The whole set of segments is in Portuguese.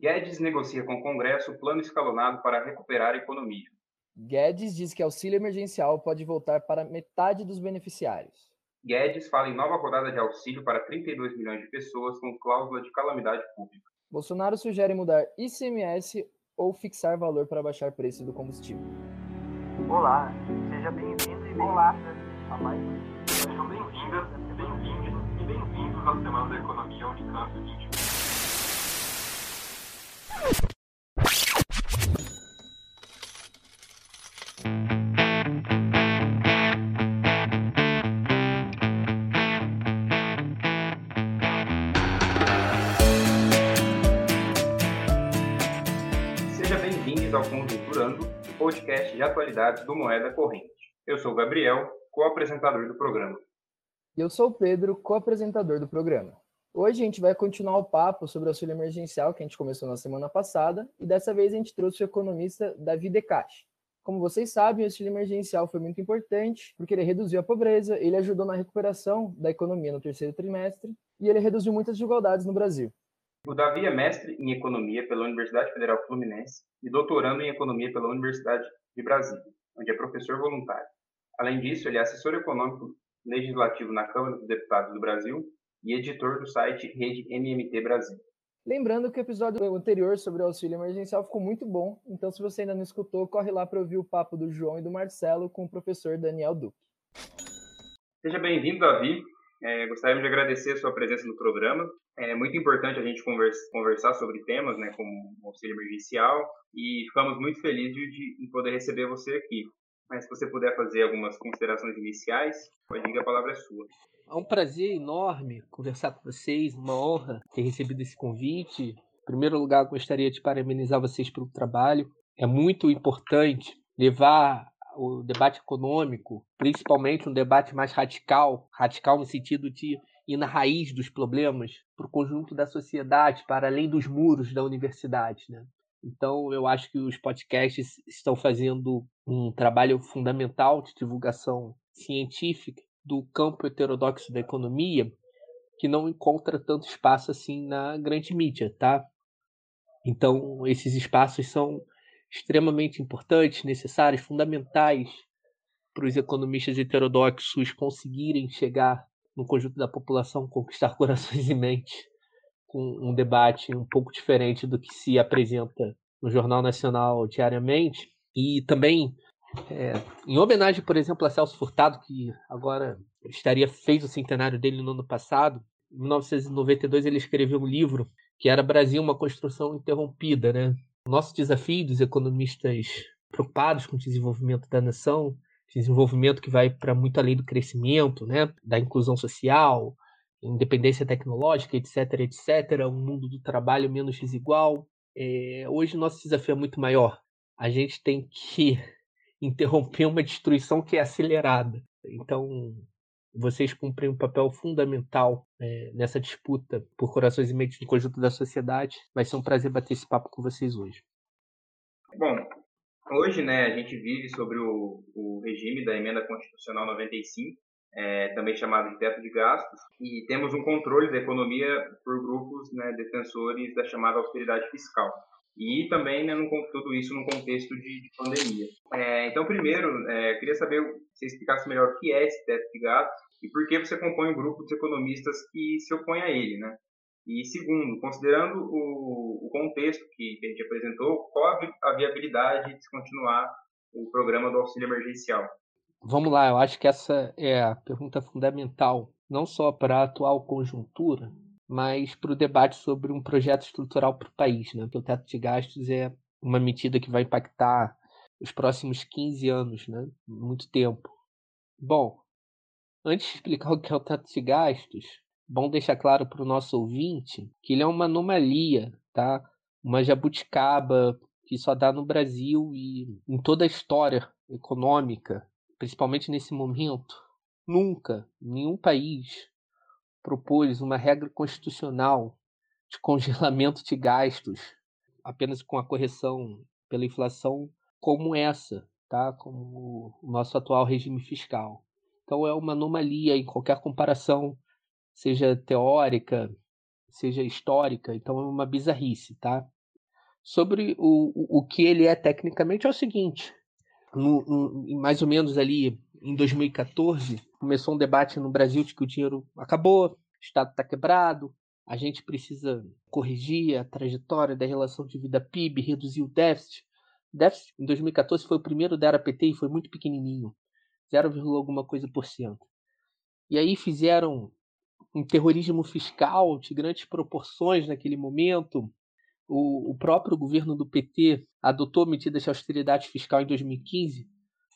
Guedes negocia com o Congresso plano escalonado para recuperar a economia. Guedes diz que auxílio emergencial pode voltar para metade dos beneficiários. Guedes fala em nova rodada de auxílio para 32 milhões de pessoas com cláusula de calamidade pública. Bolsonaro sugere mudar ICMS ou fixar valor para baixar preço do combustível. Olá, seja bem-vindo e Olá. a mais Sejam bem-vindas, bem-vindos e bem-vindos à Semana da Economia Unicamp 2020. Bem-vindos ao Conjunturando, o podcast de atualidades do Moeda Corrente. Eu sou o Gabriel, co-apresentador do programa. E eu sou o Pedro, co-apresentador do programa. Hoje a gente vai continuar o papo sobre o auxílio emergencial que a gente começou na semana passada e dessa vez a gente trouxe o economista Davi Decache. Como vocês sabem, o auxílio emergencial foi muito importante porque ele reduziu a pobreza, ele ajudou na recuperação da economia no terceiro trimestre e ele reduziu muitas desigualdades no Brasil. O Davi é mestre em Economia pela Universidade Federal Fluminense e doutorando em Economia pela Universidade de Brasília, onde é professor voluntário. Além disso, ele é assessor econômico legislativo na Câmara dos Deputados do Brasil e editor do site Rede MMT Brasil. Lembrando que o episódio anterior sobre o auxílio emergencial ficou muito bom, então se você ainda não escutou, corre lá para ouvir o papo do João e do Marcelo com o professor Daniel Duque. Seja bem-vindo, Davi. É, gostaríamos de agradecer a sua presença no programa. É muito importante a gente conversa, conversar sobre temas, né, como o auxílio emergencial, e ficamos muito felizes de, de poder receber você aqui. Mas se você puder fazer algumas considerações iniciais, pode ir, a palavra é sua. É um prazer enorme conversar com vocês, uma honra ter recebido esse convite. Em primeiro lugar, gostaria de parabenizar vocês pelo trabalho. É muito importante levar o debate econômico, principalmente um debate mais radical, radical no sentido de ir na raiz dos problemas, para o conjunto da sociedade, para além dos muros da universidade. Né? Então, eu acho que os podcasts estão fazendo um trabalho fundamental de divulgação científica do campo heterodoxo da economia, que não encontra tanto espaço assim na grande mídia, tá? Então, esses espaços são extremamente importantes, necessários, fundamentais para os economistas heterodoxos conseguirem chegar no conjunto da população, conquistar corações e mentes, com um debate um pouco diferente do que se apresenta no Jornal Nacional diariamente. E também, é, em homenagem, por exemplo, a Celso Furtado, que agora estaria fez o centenário dele no ano passado, em 1992 ele escreveu um livro que era Brasil, uma construção interrompida, né? Nosso desafio dos economistas preocupados com o desenvolvimento da nação, desenvolvimento que vai para muito além do crescimento, né? Da inclusão social, independência tecnológica, etc, etc, um mundo do trabalho menos desigual. É, hoje nosso desafio é muito maior. A gente tem que interromper uma destruição que é acelerada. Então, vocês cumprem um papel fundamental é, nessa disputa por corações e mentes do conjunto da sociedade. Vai ser um prazer bater esse papo com vocês hoje. Bom, hoje né, a gente vive sobre o, o regime da Emenda Constitucional 95, é, também chamado de teto de gastos, e temos um controle da economia por grupos né, defensores da chamada austeridade fiscal. E também né, no, tudo isso num contexto de, de pandemia. É, então, primeiro, é, queria saber se explicasse melhor o que é esse teto de gastos e por que você compõe um grupo de economistas que se opõe a ele, né? E segundo, considerando o, o contexto que, que a gente apresentou, qual a viabilidade de se continuar o programa do auxílio emergencial? Vamos lá, eu acho que essa é a pergunta fundamental, não só para a atual conjuntura, mas para o debate sobre um projeto estrutural para o país. Né? Porque o teto de gastos é uma medida que vai impactar os próximos 15 anos, né? muito tempo. Bom, antes de explicar o que é o teto de gastos, bom deixar claro para o nosso ouvinte que ele é uma anomalia, tá? uma jabuticaba que só dá no Brasil e em toda a história econômica, principalmente nesse momento. Nunca nenhum país propôs uma regra constitucional de congelamento de gastos apenas com a correção pela inflação como essa, tá? Como o nosso atual regime fiscal. Então é uma anomalia em qualquer comparação, seja teórica, seja histórica, então é uma bizarrice, tá? Sobre o, o que ele é tecnicamente é o seguinte: no, mais ou menos ali em 2014, começou um debate no Brasil de que o dinheiro acabou, o Estado está quebrado, a gente precisa corrigir a trajetória da relação de vida PIB, reduzir o déficit. O déficit em 2014 foi o primeiro da era PT e foi muito pequenininho, 0, alguma coisa por cento. E aí fizeram um terrorismo fiscal de grandes proporções naquele momento. O, o próprio governo do PT adotou medidas de austeridade fiscal em 2015,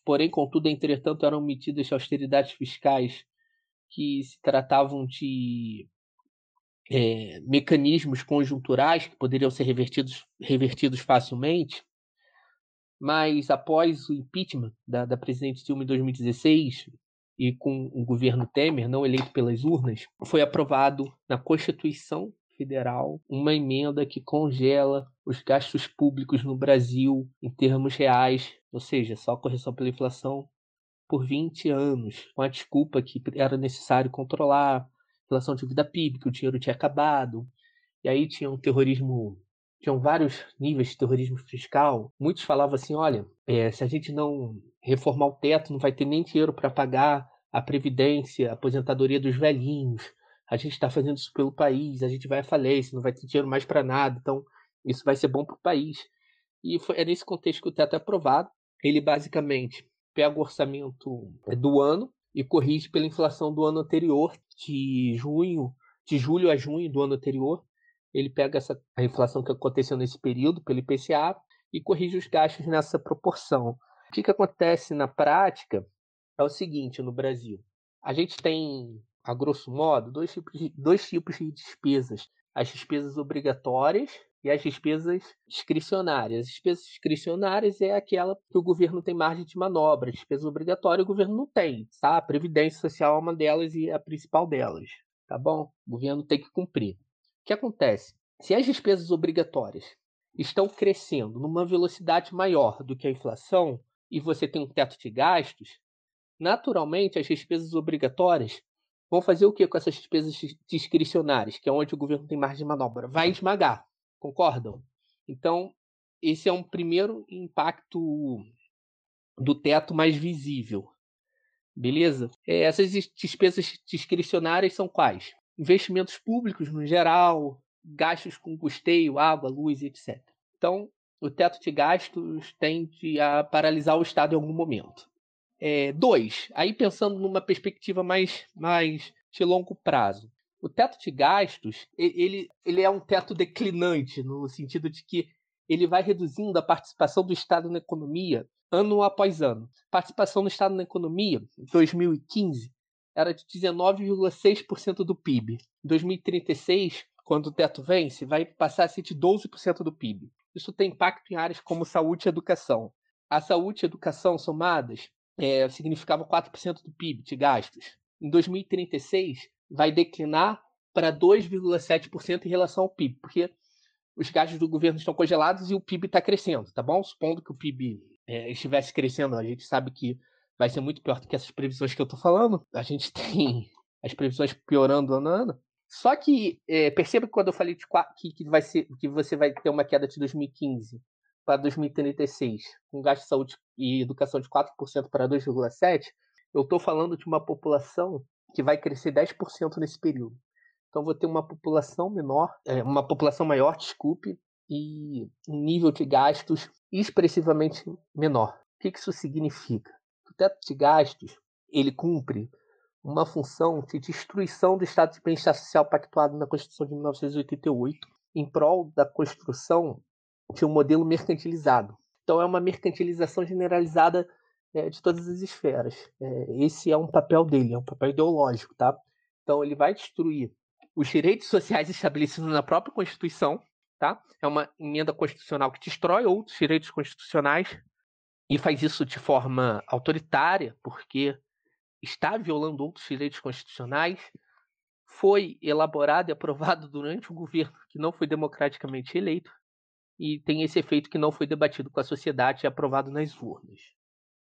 porém, contudo, entretanto, eram medidas de austeridade fiscais que se tratavam de é, mecanismos conjunturais que poderiam ser revertidos, revertidos facilmente, mas após o impeachment da, da presidente Dilma em 2016 e com o governo Temer, não eleito pelas urnas, foi aprovado na Constituição Federal uma emenda que congela os gastos públicos no Brasil em termos reais, ou seja, só correção pela inflação por 20 anos, com a desculpa que era necessário controlar relação de vida PIB, que o dinheiro tinha acabado. E aí tinha um terrorismo, tinham vários níveis de terrorismo fiscal. Muitos falavam assim: olha, é, se a gente não reformar o teto, não vai ter nem dinheiro para pagar a previdência, a aposentadoria dos velhinhos. A gente está fazendo isso pelo país, a gente vai à falência, não vai ter dinheiro mais para nada. Então, isso vai ser bom para o país. E foi, é nesse contexto que o teto é aprovado. Ele basicamente pega o orçamento do ano e corrige pela inflação do ano anterior, de junho, de julho a junho do ano anterior. Ele pega essa, a inflação que aconteceu nesse período pelo IPCA e corrige os gastos nessa proporção. O que, que acontece na prática é o seguinte no Brasil. A gente tem, a grosso modo, dois tipos de, dois tipos de despesas. As despesas obrigatórias e as despesas discricionárias. As despesas discricionárias é aquela que o governo tem margem de manobra. As despesas obrigatórias o governo não tem, tá? A Previdência Social é uma delas e a principal delas, tá bom? O governo tem que cumprir. O que acontece? Se as despesas obrigatórias estão crescendo numa velocidade maior do que a inflação e você tem um teto de gastos, naturalmente as despesas obrigatórias vão fazer o que com essas despesas discricionárias, que é onde o governo tem margem de manobra? Vai esmagar. Concordam? Então, esse é um primeiro impacto do teto mais visível. Beleza? É, essas despesas discricionárias são quais? Investimentos públicos no geral, gastos com custeio, água, luz, etc. Então, o teto de gastos tende a paralisar o Estado em algum momento. É, dois, aí pensando numa perspectiva mais, mais de longo prazo o teto de gastos ele, ele é um teto declinante no sentido de que ele vai reduzindo a participação do Estado na economia ano após ano. Participação do Estado na economia, em 2015, era de 19,6% do PIB. Em 2036, quando o teto vence, vai passar a ser de 12% do PIB. Isso tem impacto em áreas como saúde e educação. A saúde e educação somadas é, significavam 4% do PIB de gastos. Em 2036, vai declinar para 2,7% em relação ao PIB, porque os gastos do governo estão congelados e o PIB está crescendo, tá bom? Supondo que o PIB é, estivesse crescendo, a gente sabe que vai ser muito pior do que essas previsões que eu estou falando. A gente tem as previsões piorando ano a ano. Só que é, perceba que quando eu falei de, que, que, vai ser, que você vai ter uma queda de 2015 para 2036, com gasto de saúde e educação de 4% para 2,7%, eu estou falando de uma população que vai crescer 10% nesse período. Então vou ter uma população menor, é, uma população maior, desculpe, e um nível de gastos expressivamente menor. O que isso significa? O teto de gastos ele cumpre uma função de destruição do estado de bem-estar social pactuado na Constituição de 1988 em prol da construção de um modelo mercantilizado. Então é uma mercantilização generalizada é, de todas as esferas. É, esse é um papel dele, é um papel ideológico, tá? Então ele vai destruir os direitos sociais estabelecidos na própria Constituição, tá? É uma emenda constitucional que destrói outros direitos constitucionais e faz isso de forma autoritária, porque está violando outros direitos constitucionais. Foi elaborado e aprovado durante um governo que não foi democraticamente eleito e tem esse efeito que não foi debatido com a sociedade e aprovado nas urnas.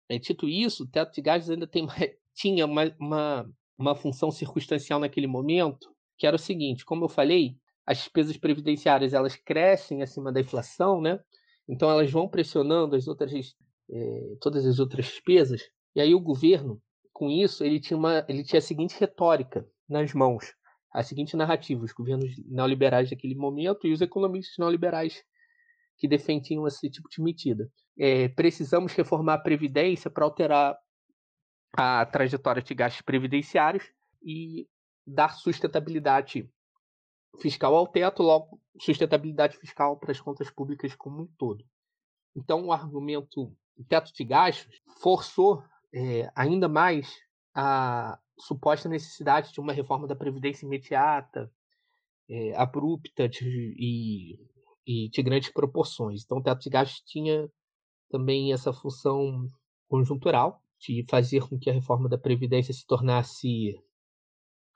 É, dito isso, o teto de gastos ainda tem, tinha uma, uma, uma função circunstancial naquele momento, que era o seguinte: como eu falei, as despesas previdenciárias elas crescem acima da inflação, né? Então elas vão pressionando as outras, eh, todas as outras despesas. E aí o governo, com isso, ele tinha, uma, ele tinha a seguinte retórica nas mãos, a seguinte narrativa, os governos neoliberais daquele momento e os economistas neoliberais que defendiam esse tipo de medida. É, precisamos reformar a Previdência para alterar a trajetória de gastos previdenciários e dar sustentabilidade fiscal ao teto, logo sustentabilidade fiscal para as contas públicas como um todo. Então, o argumento do teto de gastos forçou é, ainda mais a suposta necessidade de uma reforma da Previdência imediata, é, abrupta de, e, e de grandes proporções. Então, o teto de gastos tinha também essa função conjuntural de fazer com que a reforma da Previdência se tornasse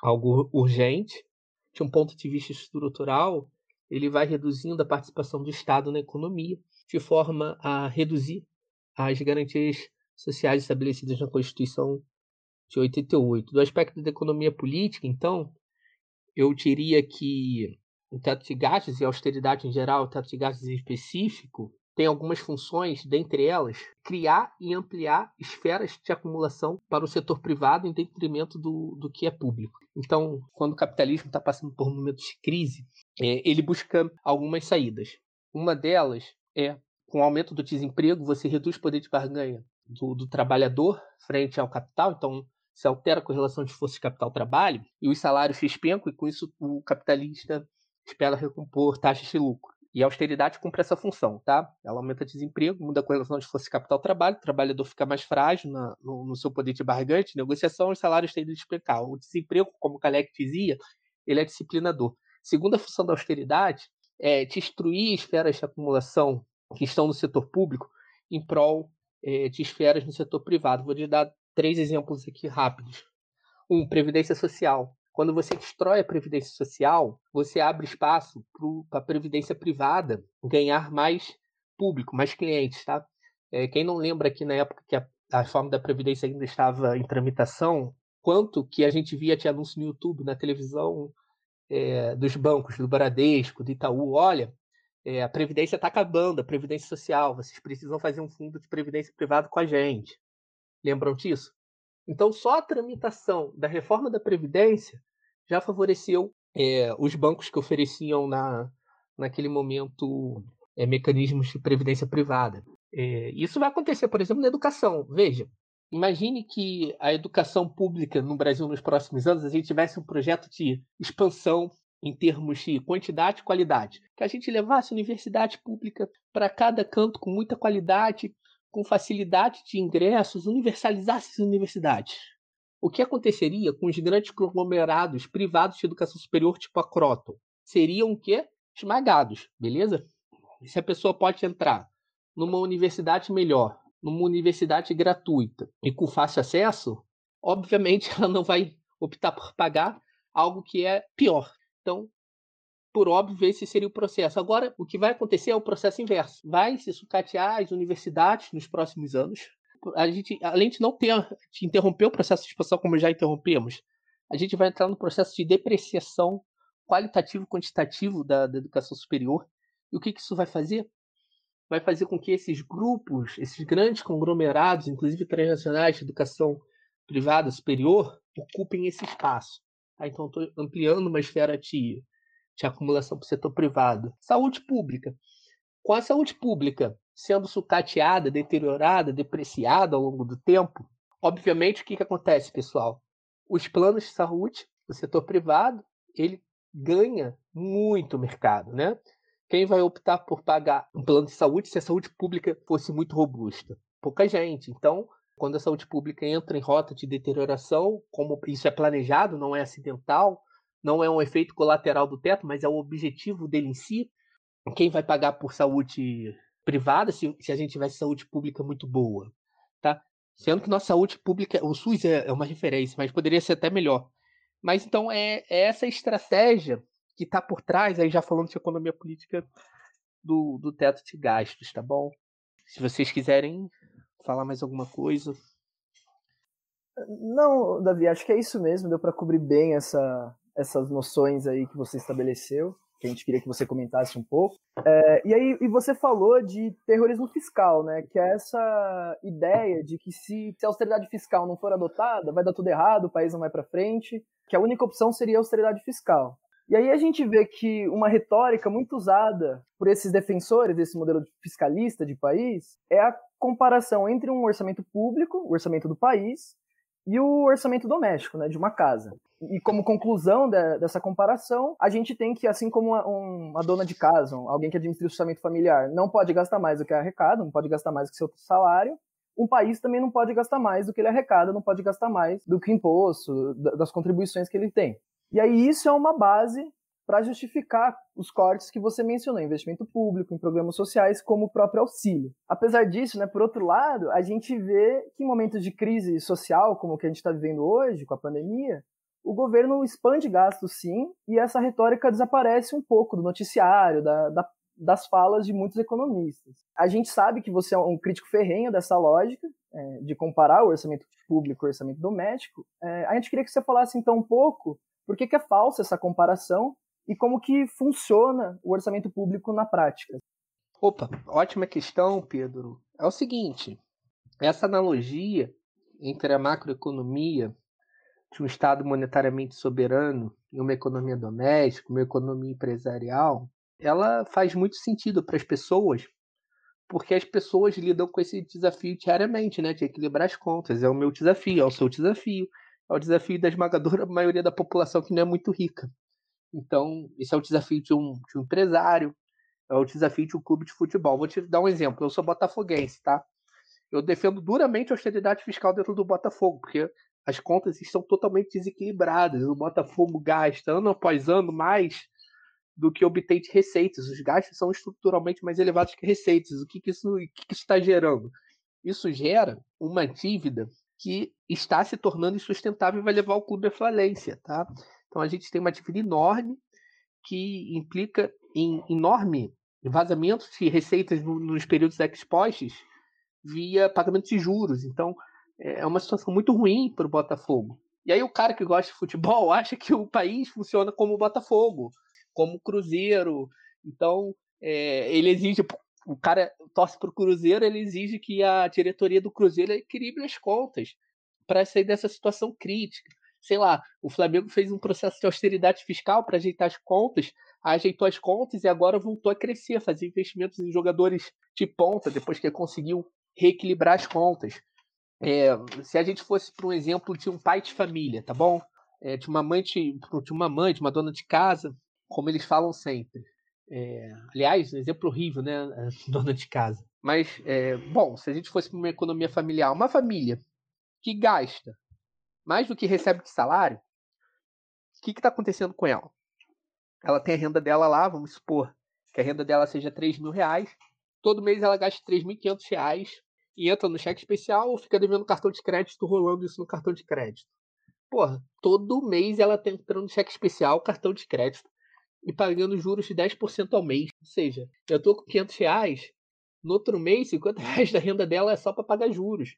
algo urgente de um ponto de vista estrutural, ele vai reduzindo a participação do Estado na economia, de forma a reduzir as garantias sociais estabelecidas na Constituição de 88. Do aspecto da economia política, então, eu diria que o teto de gastos e a austeridade em geral, o teto de gastos em específico, tem algumas funções, dentre elas, criar e ampliar esferas de acumulação para o setor privado em detrimento do, do que é público. Então, quando o capitalismo está passando por momentos de crise, é, ele busca algumas saídas. Uma delas é, com o aumento do desemprego, você reduz o poder de barganha do, do trabalhador frente ao capital, então se altera a correlação de força de capital-trabalho, e os salários se espencam, e com isso o capitalista espera recompor taxas de lucro. E a austeridade cumpre essa função, tá? Ela aumenta desemprego, muda a correlação de força capital-trabalho, o trabalhador fica mais frágil na, no, no, seu poder de bargante, negociação, os salários tendem a despencar. O desemprego, como o Kalec dizia, ele é disciplinador. Segunda função da austeridade é destruir esferas de acumulação que estão no setor público em prol é, de esferas no setor privado. Vou te dar três exemplos aqui rápidos. Um, previdência social. Quando você destrói a previdência social, você abre espaço para a previdência privada ganhar mais público, mais clientes, tá? É, quem não lembra que na época que a, a reforma da previdência ainda estava em tramitação, quanto que a gente via de anúncio no YouTube, na televisão, é, dos bancos, do Bradesco, do Itaú, olha, é, a previdência está acabando, a previdência social, vocês precisam fazer um fundo de previdência privado com a gente. Lembram disso? Então, só a tramitação da reforma da Previdência já favoreceu é, os bancos que ofereciam na, naquele momento é, mecanismos de previdência privada. É, isso vai acontecer, por exemplo, na educação. Veja, imagine que a educação pública no Brasil nos próximos anos a gente tivesse um projeto de expansão em termos de quantidade e qualidade. Que a gente levasse universidade pública para cada canto com muita qualidade, com facilidade de ingressos, universalizasse as universidades. O que aconteceria com os grandes conglomerados privados de educação superior tipo a Croton? Seriam o quê? Esmagados, beleza? Se a pessoa pode entrar numa universidade melhor, numa universidade gratuita e com fácil acesso, obviamente ela não vai optar por pagar algo que é pior. Então, por óbvio, esse seria o processo. Agora, o que vai acontecer é o processo inverso. Vai se sucatear as universidades nos próximos anos. A gente, além de não ter de interromper o processo de expansão como já interrompemos, a gente vai entrar no processo de depreciação qualitativo quantitativo da, da educação superior. E o que, que isso vai fazer? Vai fazer com que esses grupos, esses grandes conglomerados, inclusive transnacionais de educação privada superior, ocupem esse espaço. Tá? Então, estou ampliando uma esfera de de acumulação para o setor privado. Saúde pública. Com a saúde pública sendo sucateada, deteriorada, depreciada ao longo do tempo, obviamente o que, que acontece, pessoal? Os planos de saúde, o setor privado, ele ganha muito mercado, né? Quem vai optar por pagar um plano de saúde se a saúde pública fosse muito robusta? Pouca gente. Então, quando a saúde pública entra em rota de deterioração, como isso é planejado, não é acidental, não é um efeito colateral do teto, mas é o objetivo dele em si. Quem vai pagar por saúde privada se, se a gente tivesse saúde pública muito boa, tá? Sendo que nossa saúde pública, o SUS é, é uma referência, mas poderia ser até melhor. Mas então é, é essa estratégia que está por trás, aí já falando de economia política do, do teto de gastos, tá bom? Se vocês quiserem falar mais alguma coisa. Não, Davi, acho que é isso mesmo, deu para cobrir bem essa, essas noções aí que você estabeleceu, que a gente queria que você comentasse um pouco. É, e aí, e você falou de terrorismo fiscal, né? Que é essa ideia de que se, se a austeridade fiscal não for adotada, vai dar tudo errado, o país não vai para frente, que a única opção seria a austeridade fiscal. E aí a gente vê que uma retórica muito usada por esses defensores desse modelo fiscalista de país é a comparação entre um orçamento público, o orçamento do país, e o orçamento doméstico, né, de uma casa. E como conclusão de, dessa comparação, a gente tem que, assim como uma, uma, dona de casa, alguém que administra o orçamento familiar, não pode gastar mais do que arrecada, não pode gastar mais do que seu salário, um país também não pode gastar mais do que ele arrecada, não pode gastar mais do que imposto, das contribuições que ele tem. E aí isso é uma base para justificar os cortes que você mencionou, investimento público em programas sociais, como o próprio auxílio. Apesar disso, né, por outro lado, a gente vê que em momentos de crise social, como o que a gente está vivendo hoje, com a pandemia, o governo expande gastos sim, e essa retórica desaparece um pouco do noticiário, da, da, das falas de muitos economistas. A gente sabe que você é um crítico ferrenho dessa lógica, é, de comparar o orçamento público com o orçamento doméstico. É, a gente queria que você falasse então um pouco por que, que é falsa essa comparação e como que funciona o orçamento público na prática. Opa, ótima questão, Pedro. É o seguinte, essa analogia entre a macroeconomia de um Estado monetariamente soberano e uma economia doméstica, uma economia empresarial, ela faz muito sentido para as pessoas, porque as pessoas lidam com esse desafio diariamente, né, de equilibrar as contas. É o meu desafio, é o seu desafio, é o desafio da esmagadora maioria da população que não é muito rica. Então, esse é o desafio de um, de um empresário, é o desafio de um clube de futebol. Vou te dar um exemplo. Eu sou botafoguense, tá? Eu defendo duramente a austeridade fiscal dentro do Botafogo, porque as contas estão totalmente desequilibradas. O Botafogo gasta ano após ano mais do que obtém de receitas. Os gastos são estruturalmente mais elevados que receitas. O que, que isso está gerando? Isso gera uma dívida que está se tornando insustentável e vai levar o clube à falência. Tá? Então a gente tem uma dívida enorme que implica em enorme vazamento de receitas nos períodos expostos via pagamento de juros. Então é, é uma situação muito ruim para o Botafogo. E aí o cara que gosta de futebol acha que o país funciona como o Botafogo, como o Cruzeiro. Então é, ele exige, o cara torce para o Cruzeiro, ele exige que a diretoria do Cruzeiro equilibre as contas para sair dessa situação crítica sei lá, o Flamengo fez um processo de austeridade fiscal para ajeitar as contas, ajeitou as contas e agora voltou a crescer, fazer investimentos em jogadores de ponta, depois que conseguiu reequilibrar as contas. É, se a gente fosse para um exemplo de um pai de família, tá bom? É, de uma mãe de, de uma mãe, de uma dona de casa, como eles falam sempre. É, aliás, um exemplo horrível, né? Dona de casa. Mas, é, bom, se a gente fosse para uma economia familiar, uma família que gasta mais do que recebe de salário, o que está acontecendo com ela? Ela tem a renda dela lá, vamos supor que a renda dela seja 3 mil reais. Todo mês ela gasta 3.500 reais e entra no cheque especial ou fica devendo cartão de crédito, rolando isso no cartão de crédito. Porra, todo mês ela está entrando cheque especial, cartão de crédito e pagando juros de 10% ao mês. Ou seja, eu estou com 500 reais, no outro mês, 50 reais da renda dela é só para pagar juros.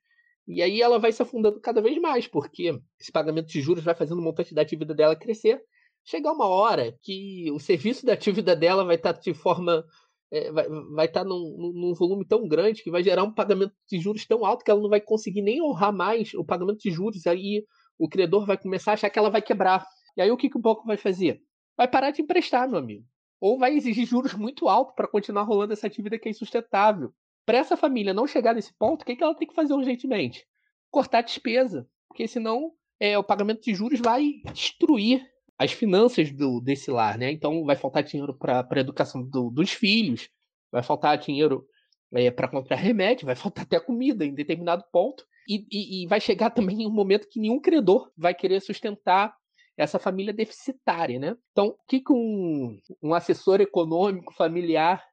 E aí ela vai se afundando cada vez mais, porque esse pagamento de juros vai fazendo o montante da atividade dela crescer. Chegar uma hora que o serviço da atividade dela vai estar tá de forma. É, vai, estar tá num, num, volume tão grande que vai gerar um pagamento de juros tão alto que ela não vai conseguir nem honrar mais o pagamento de juros. Aí o credor vai começar a achar que ela vai quebrar. E aí o que, que o banco vai fazer? Vai parar de emprestar, meu amigo. Ou vai exigir juros muito altos para continuar rolando essa dívida que é insustentável. Para essa família não chegar nesse ponto, o que, que ela tem que fazer urgentemente? Cortar a despesa, porque senão é, o pagamento de juros vai destruir as finanças do, desse lar, né? Então vai faltar dinheiro para a educação do, dos filhos, vai faltar dinheiro é, para comprar remédio, vai faltar até comida em determinado ponto. E, e, e, vai chegar também um momento que nenhum credor vai querer sustentar essa família deficitária, né? Então, o que, que um, um assessor econômico familiar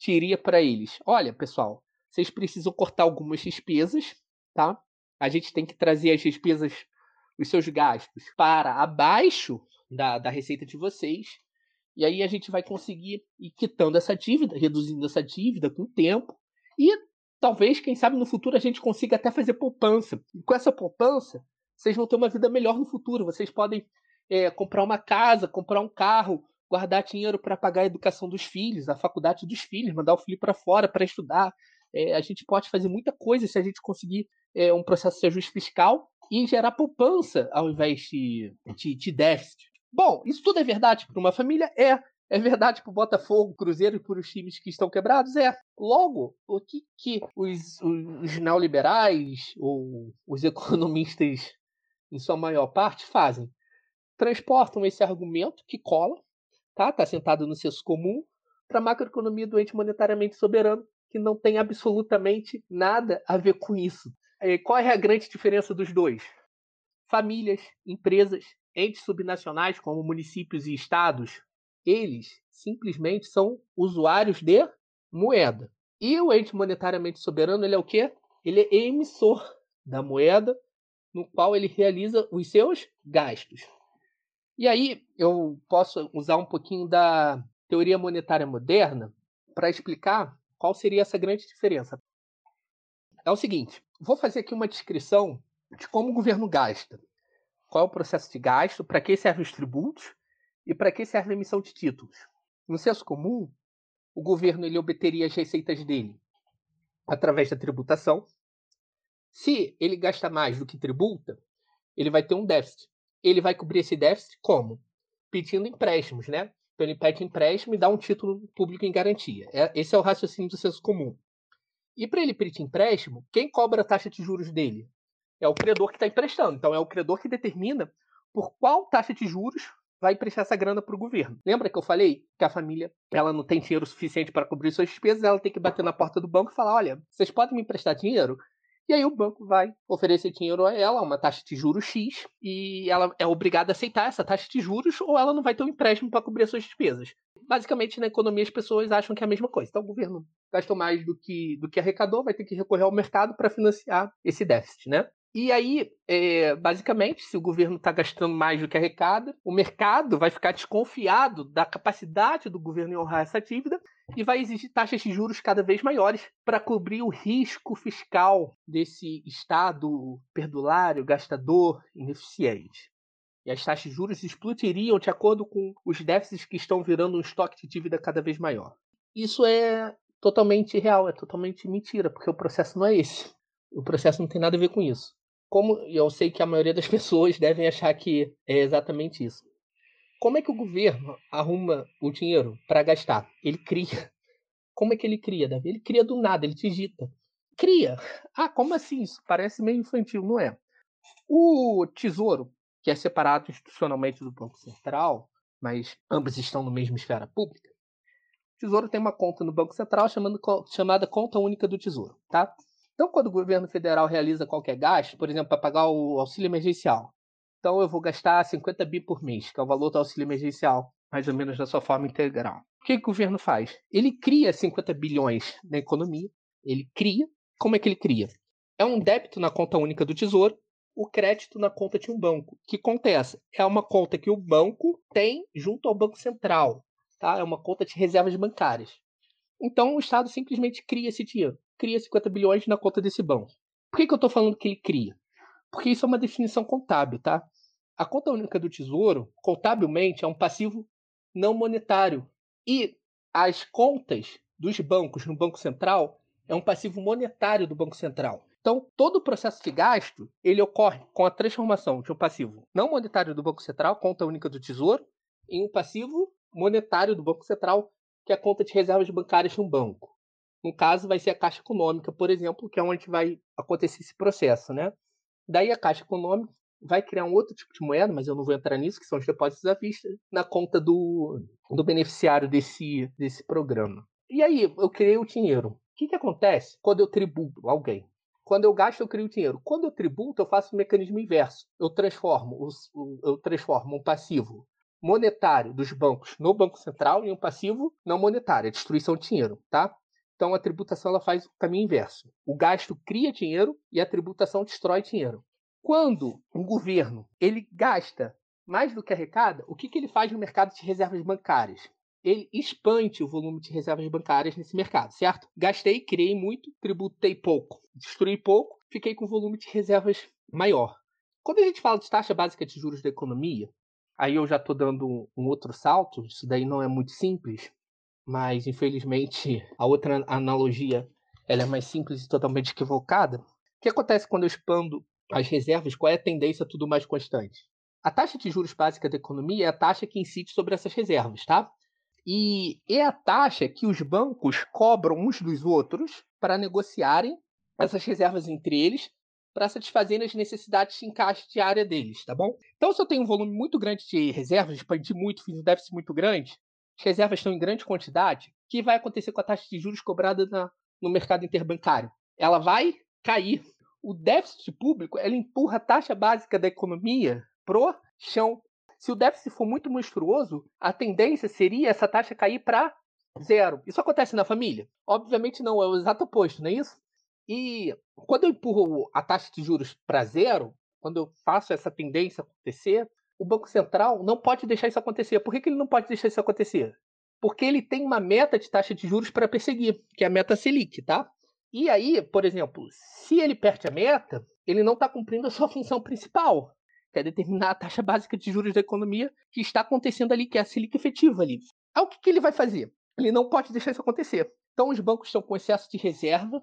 diria para eles: olha, pessoal, vocês precisam cortar algumas despesas, tá? A gente tem que trazer as despesas, os seus gastos, para abaixo da, da receita de vocês. E aí a gente vai conseguir ir quitando essa dívida, reduzindo essa dívida com o tempo. E talvez, quem sabe, no futuro a gente consiga até fazer poupança. E com essa poupança, vocês vão ter uma vida melhor no futuro. Vocês podem é, comprar uma casa, comprar um carro, guardar dinheiro para pagar a educação dos filhos, a faculdade dos filhos, mandar o filho para fora para estudar. É, a gente pode fazer muita coisa se a gente conseguir é, um processo de ajuste fiscal e gerar poupança ao invés de, de, de déficit. Bom, isso tudo é verdade para uma família? É. É verdade para o Botafogo, Cruzeiro e para os times que estão quebrados? É. Logo, o que, que os, os neoliberais ou os economistas, em sua maior parte, fazem? Transportam esse argumento que cola, tá? Está sentado no senso comum, para a macroeconomia doente monetariamente soberano, que não tem absolutamente nada a ver com isso. Qual é a grande diferença dos dois? Famílias, empresas, entes subnacionais como municípios e estados eles simplesmente são usuários de moeda. E o ente monetariamente soberano, ele é o quê? Ele é emissor da moeda no qual ele realiza os seus gastos. E aí eu posso usar um pouquinho da teoria monetária moderna para explicar qual seria essa grande diferença. É o seguinte, vou fazer aqui uma descrição de como o governo gasta. Qual é o processo de gasto, para que servem os tributos e para que serve a emissão de títulos? No senso comum, o governo ele obteria as receitas dele através da tributação. Se ele gasta mais do que tributa, ele vai ter um déficit. Ele vai cobrir esse déficit como? Pedindo empréstimos, né? Então ele pede empréstimo e dá um título público em garantia. É, esse é o raciocínio do senso comum. E para ele pedir empréstimo, quem cobra a taxa de juros dele? É o credor que está emprestando. Então é o credor que determina por qual taxa de juros vai emprestar essa grana para o governo. Lembra que eu falei que a família ela não tem dinheiro suficiente para cobrir suas despesas, ela tem que bater na porta do banco e falar: olha, vocês podem me emprestar dinheiro? E aí o banco vai oferecer dinheiro a ela, uma taxa de juros X, e ela é obrigada a aceitar essa taxa de juros, ou ela não vai ter um empréstimo para cobrir as suas despesas. Basicamente, na economia, as pessoas acham que é a mesma coisa. Então, o governo gastou mais do que, do que arrecadou, vai ter que recorrer ao mercado para financiar esse déficit, né? E aí, é, basicamente, se o governo está gastando mais do que arrecada, o mercado vai ficar desconfiado da capacidade do governo em honrar essa dívida e vai exigir taxas de juros cada vez maiores para cobrir o risco fiscal desse Estado perdulário, gastador, ineficiente. E as taxas de juros explodiriam de acordo com os déficits que estão virando um estoque de dívida cada vez maior. Isso é totalmente real, é totalmente mentira, porque o processo não é esse. O processo não tem nada a ver com isso como eu sei que a maioria das pessoas devem achar que é exatamente isso. Como é que o governo arruma o dinheiro para gastar? Ele cria. Como é que ele cria, Davi? Ele cria do nada, ele digita. Cria. Ah, como assim? Isso parece meio infantil, não é? O Tesouro, que é separado institucionalmente do Banco Central, mas ambos estão no mesmo esfera pública. O Tesouro tem uma conta no Banco Central chamando, chamada Conta Única do Tesouro, tá? Então, quando o governo federal realiza qualquer gasto, por exemplo, para pagar o auxílio emergencial, então eu vou gastar 50 bi por mês, que é o valor do auxílio emergencial, mais ou menos da sua forma integral. O que, que o governo faz? Ele cria 50 bilhões na economia, ele cria. Como é que ele cria? É um débito na conta única do Tesouro, o crédito na conta de um banco. Que conta é essa? É uma conta que o banco tem junto ao Banco Central. Tá? É uma conta de reservas bancárias. Então o Estado simplesmente cria esse dinheiro cria 50 bilhões na conta desse banco. Por que, que eu estou falando que ele cria? Porque isso é uma definição contábil, tá? A conta única do Tesouro, contabilmente, é um passivo não monetário. E as contas dos bancos no Banco Central é um passivo monetário do Banco Central. Então, todo o processo de gasto, ele ocorre com a transformação de um passivo não monetário do Banco Central, conta única do Tesouro, em um passivo monetário do Banco Central, que é a conta de reservas bancárias de um banco. No caso, vai ser a Caixa Econômica, por exemplo, que é onde vai acontecer esse processo, né? Daí a Caixa Econômica vai criar um outro tipo de moeda, mas eu não vou entrar nisso, que são os depósitos à vista, na conta do, do beneficiário desse, desse programa. E aí, eu criei o dinheiro. O que, que acontece quando eu tributo alguém? Quando eu gasto, eu crio dinheiro. Quando eu tributo, eu faço o um mecanismo inverso. Eu transformo, eu transformo um passivo monetário dos bancos no Banco Central em um passivo não monetário, a destruição de dinheiro, tá? Então a tributação ela faz o caminho inverso. O gasto cria dinheiro e a tributação destrói dinheiro. Quando um governo ele gasta mais do que arrecada, o que, que ele faz no mercado de reservas bancárias? Ele expande o volume de reservas bancárias nesse mercado, certo? Gastei, criei muito, tributei pouco, destruí pouco, fiquei com volume de reservas maior. Quando a gente fala de taxa básica de juros da economia, aí eu já estou dando um, um outro salto, isso daí não é muito simples, mas infelizmente a outra analogia ela é mais simples e totalmente equivocada. O que acontece quando eu expando as reservas? Qual é a tendência tudo mais constante? A taxa de juros básica da economia é a taxa que incide sobre essas reservas, tá? E é a taxa que os bancos cobram uns dos outros para negociarem essas reservas entre eles para satisfazerem as necessidades de encaixe diária deles, tá bom? Então, se eu tenho um volume muito grande de reservas, expandi muito, fiz um déficit muito grande, as reservas estão em grande quantidade, o que vai acontecer com a taxa de juros cobrada na, no mercado interbancário? Ela vai cair. O déficit público ela empurra a taxa básica da economia pro chão. Se o déficit for muito monstruoso, a tendência seria essa taxa cair para zero. Isso acontece na família? Obviamente não, é o exato oposto, não é isso? E quando eu empurro a taxa de juros para zero, quando eu faço essa tendência acontecer, o Banco Central não pode deixar isso acontecer. Por que, que ele não pode deixar isso acontecer? Porque ele tem uma meta de taxa de juros para perseguir, que é a meta Selic, tá? E aí, por exemplo, se ele perde a meta, ele não está cumprindo a sua função principal, que é determinar a taxa básica de juros da economia que está acontecendo ali, que é a Selic efetiva ali. Aí o que, que ele vai fazer? Ele não pode deixar isso acontecer. Então os bancos estão com excesso de reserva,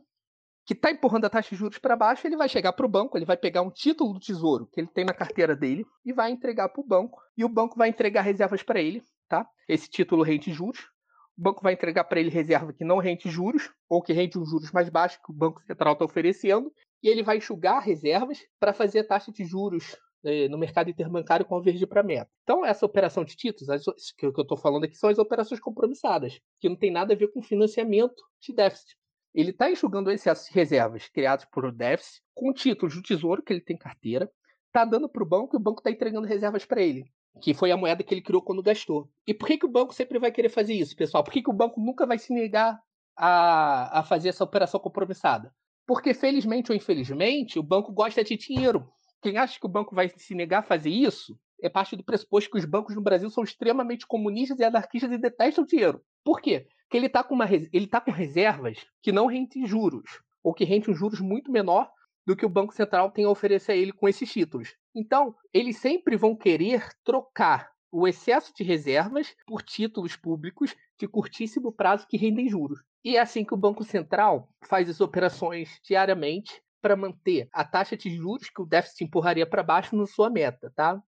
que está empurrando a taxa de juros para baixo, ele vai chegar para o banco, ele vai pegar um título do tesouro que ele tem na carteira dele e vai entregar para o banco. E o banco vai entregar reservas para ele, tá? Esse título rende juros. O banco vai entregar para ele reserva que não rende juros, ou que rende um juros mais baixo que o Banco Central está oferecendo. E ele vai enxugar reservas para fazer a taxa de juros eh, no mercado interbancário convergir para meta. Então, essa operação de títulos, as, que eu estou falando aqui, são as operações compromissadas, que não tem nada a ver com financiamento de déficit. Ele está enxugando o excesso de reservas criados por déficit com títulos do tesouro que ele tem carteira, está dando para o banco e o banco está entregando reservas para ele, que foi a moeda que ele criou quando gastou. E por que, que o banco sempre vai querer fazer isso, pessoal? Por que, que o banco nunca vai se negar a, a fazer essa operação compromissada? Porque, felizmente ou infelizmente, o banco gosta de dinheiro. Quem acha que o banco vai se negar a fazer isso é parte do pressuposto que os bancos no Brasil são extremamente comunistas e anarquistas e detestam dinheiro. Por quê? que ele está com, uma, ele tá com reservas que não rendem juros, ou que rendem um juros muito menor do que o Banco Central tem a oferecer a ele com esses títulos. Então, eles sempre vão querer trocar o excesso de reservas por títulos públicos de curtíssimo prazo que rendem juros. E é assim que o Banco Central faz as operações diariamente para manter a taxa de juros que o déficit empurraria para baixo na sua meta, tá?